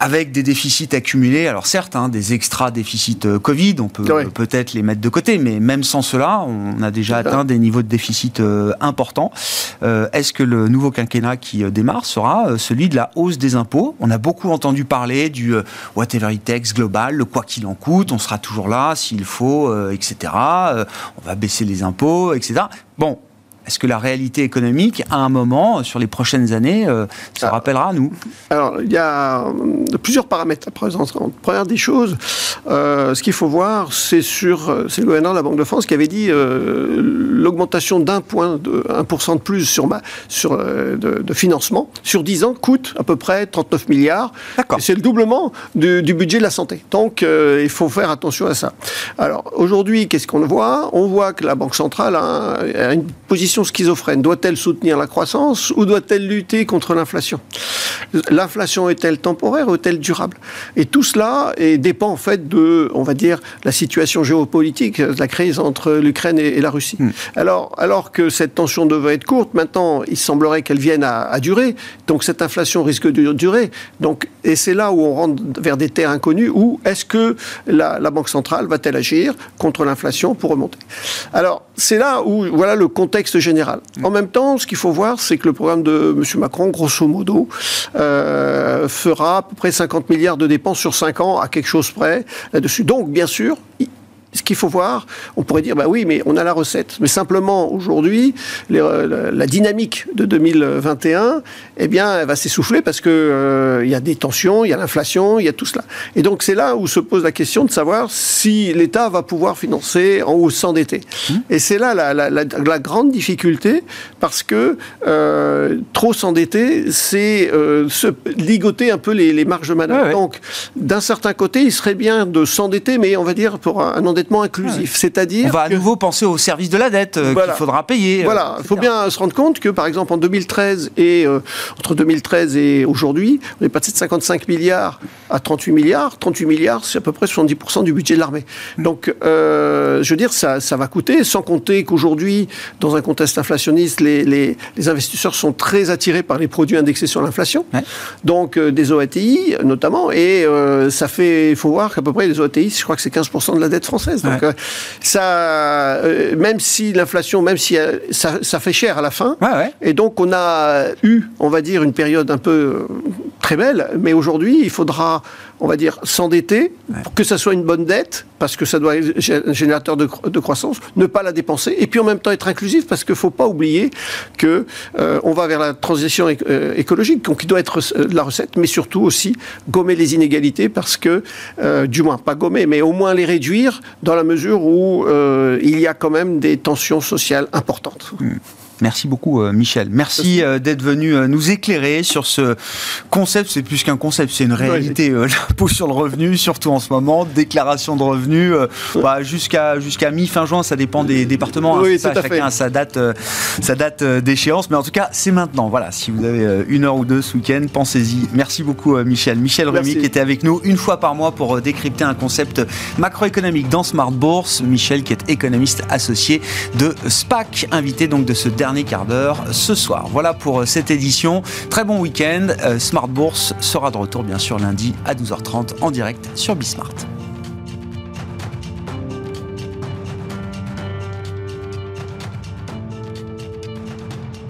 [SPEAKER 1] avec des déficits accumulés. Alors certes, hein, des extra déficits euh, Covid, on peut peut-être les mettre de côté, mais même sans cela, on a déjà atteint des niveaux de déficit importants. Est-ce que le nouveau quinquennat qui démarre sera celui de la hausse des impôts? On a beaucoup entendu parler du whatever it takes global, le quoi qu'il en coûte, on sera toujours là s'il faut, etc. on va baisser les impôts, etc. Bon, Est-ce que la réalité économique, à un moment, sur les prochaines années, se ah. rappellera à nous?
[SPEAKER 6] Alors, il y a plusieurs paramètres à présenter. Première des choses, ce qu'il faut voir, c'est sur, c'est le gouverneur de la Banque de France qui avait dit l'augmentation d'un point, de 1% de plus sur, ma, sur de, de, financement sur 10 ans coûte à peu près 39 milliards. C'est le doublement du, budget de la santé. Donc, euh, il faut faire attention à ça. Alors, aujourd'hui, qu'est-ce qu'on voit? On voit que la Banque centrale a, une position schizophrène. Doit-elle soutenir la croissance ou doit-elle lutter contre l'inflation? L'inflation est-elle temporaire ou est-elle durable? Et tout cela dépend en fait de, on va dire, la situation géopolitique, la crise entre l'Ukraine et, la Russie. Hmm. Alors, alors que cette tension devait être courte, maintenant, il semblerait qu'elle vienne à, à durer. Donc, cette inflation risque de durer. Donc, et c'est là où on rentre vers des terres inconnues, où est-ce que la, Banque centrale va-t-elle agir contre l'inflation pour remonter? Alors, c'est là où, voilà le contexte général. En même temps, ce qu'il faut voir, c'est que le programme de M. Macron, grosso modo, euh, fera à peu près 50 milliards de dépenses sur 5 ans, à quelque chose près là-dessus. Donc, bien sûr, ce qu'il faut voir, on pourrait dire, bah oui, mais on a la recette. Mais simplement, aujourd'hui, la dynamique de 2021, eh bien, elle va s'essouffler parce que euh, il y a des tensions, il y a l'inflation, il y a tout cela. Et donc, c'est là où se pose la question de savoir si l'État va pouvoir financer en haut s'endetter. Mmh. Et c'est là la, grande difficulté parce que euh, trop s'endetter, c'est euh, se ligoter un peu les, marges de manœuvre. Donc, d'un certain côté, il serait bien de s'endetter, mais on va dire pour un, un inclusif. C'est-à-dire.
[SPEAKER 1] On va à nouveau penser au service de la dette euh, qu'il faudra payer.
[SPEAKER 6] Euh, voilà. Il faut bien se rendre compte que, par exemple, en 2013 et euh, entre 2013 et aujourd'hui, on est passé de 55 milliards à 38 milliards. 38 milliards, c'est à peu près 70% du budget de l'armée. Mmh. Donc, je veux dire, ça, ça va coûter, sans compter qu'aujourd'hui, dans un contexte inflationniste, les, les, les, investisseurs sont très attirés par les produits indexés sur l'inflation. Donc, des OATI, notamment. Et ça fait, il faut voir qu'à peu près les OATI, je crois que c'est 15% de la dette française. Donc, euh, ça, euh, même si l'inflation, même si euh, ça, fait cher à la fin, et donc on a eu, on va dire, une période un peu très belle, mais aujourd'hui, il faudra on va dire, s'endetter pour que ça soit une bonne dette, parce que ça doit être un générateur de, croissance, ne pas la dépenser, et puis en même temps être inclusif, parce qu'il ne faut pas oublier que euh, on va vers la transition euh, écologique, donc il doit être euh, la recette, mais surtout aussi gommer les inégalités, parce que, du moins, pas gommer, mais au moins les réduire, dans la mesure où il y a quand même des tensions sociales importantes.
[SPEAKER 1] Hmm. Merci beaucoup, euh, Michel. Merci euh, d'être venu euh, nous éclairer sur ce concept. C'est plus qu'un concept, c'est une réalité. (laughs) L'impôt sur le revenu, surtout en ce moment, déclaration de revenus bah, jusqu'à jusqu'à mi-fin juin, ça dépend des départements. Hein, oui, ça, chacun a sa date, sa date d'échéance. Mais en tout cas, c'est maintenant. Voilà, si vous avez une heure ou deux ce week-end, pensez-y. Merci beaucoup, Michel. Michel Remy qui était avec nous une fois par mois pour décrypter un concept macroéconomique dans Smart Bourse. Michel qui est économiste associé de SPAC, invité donc de ce dernier dernier quart d'heure ce soir. Voilà pour euh, cette édition. Très bon week-end. Euh, Smart Bourse sera de retour bien sûr lundi à 12h30 en direct sur Bismart.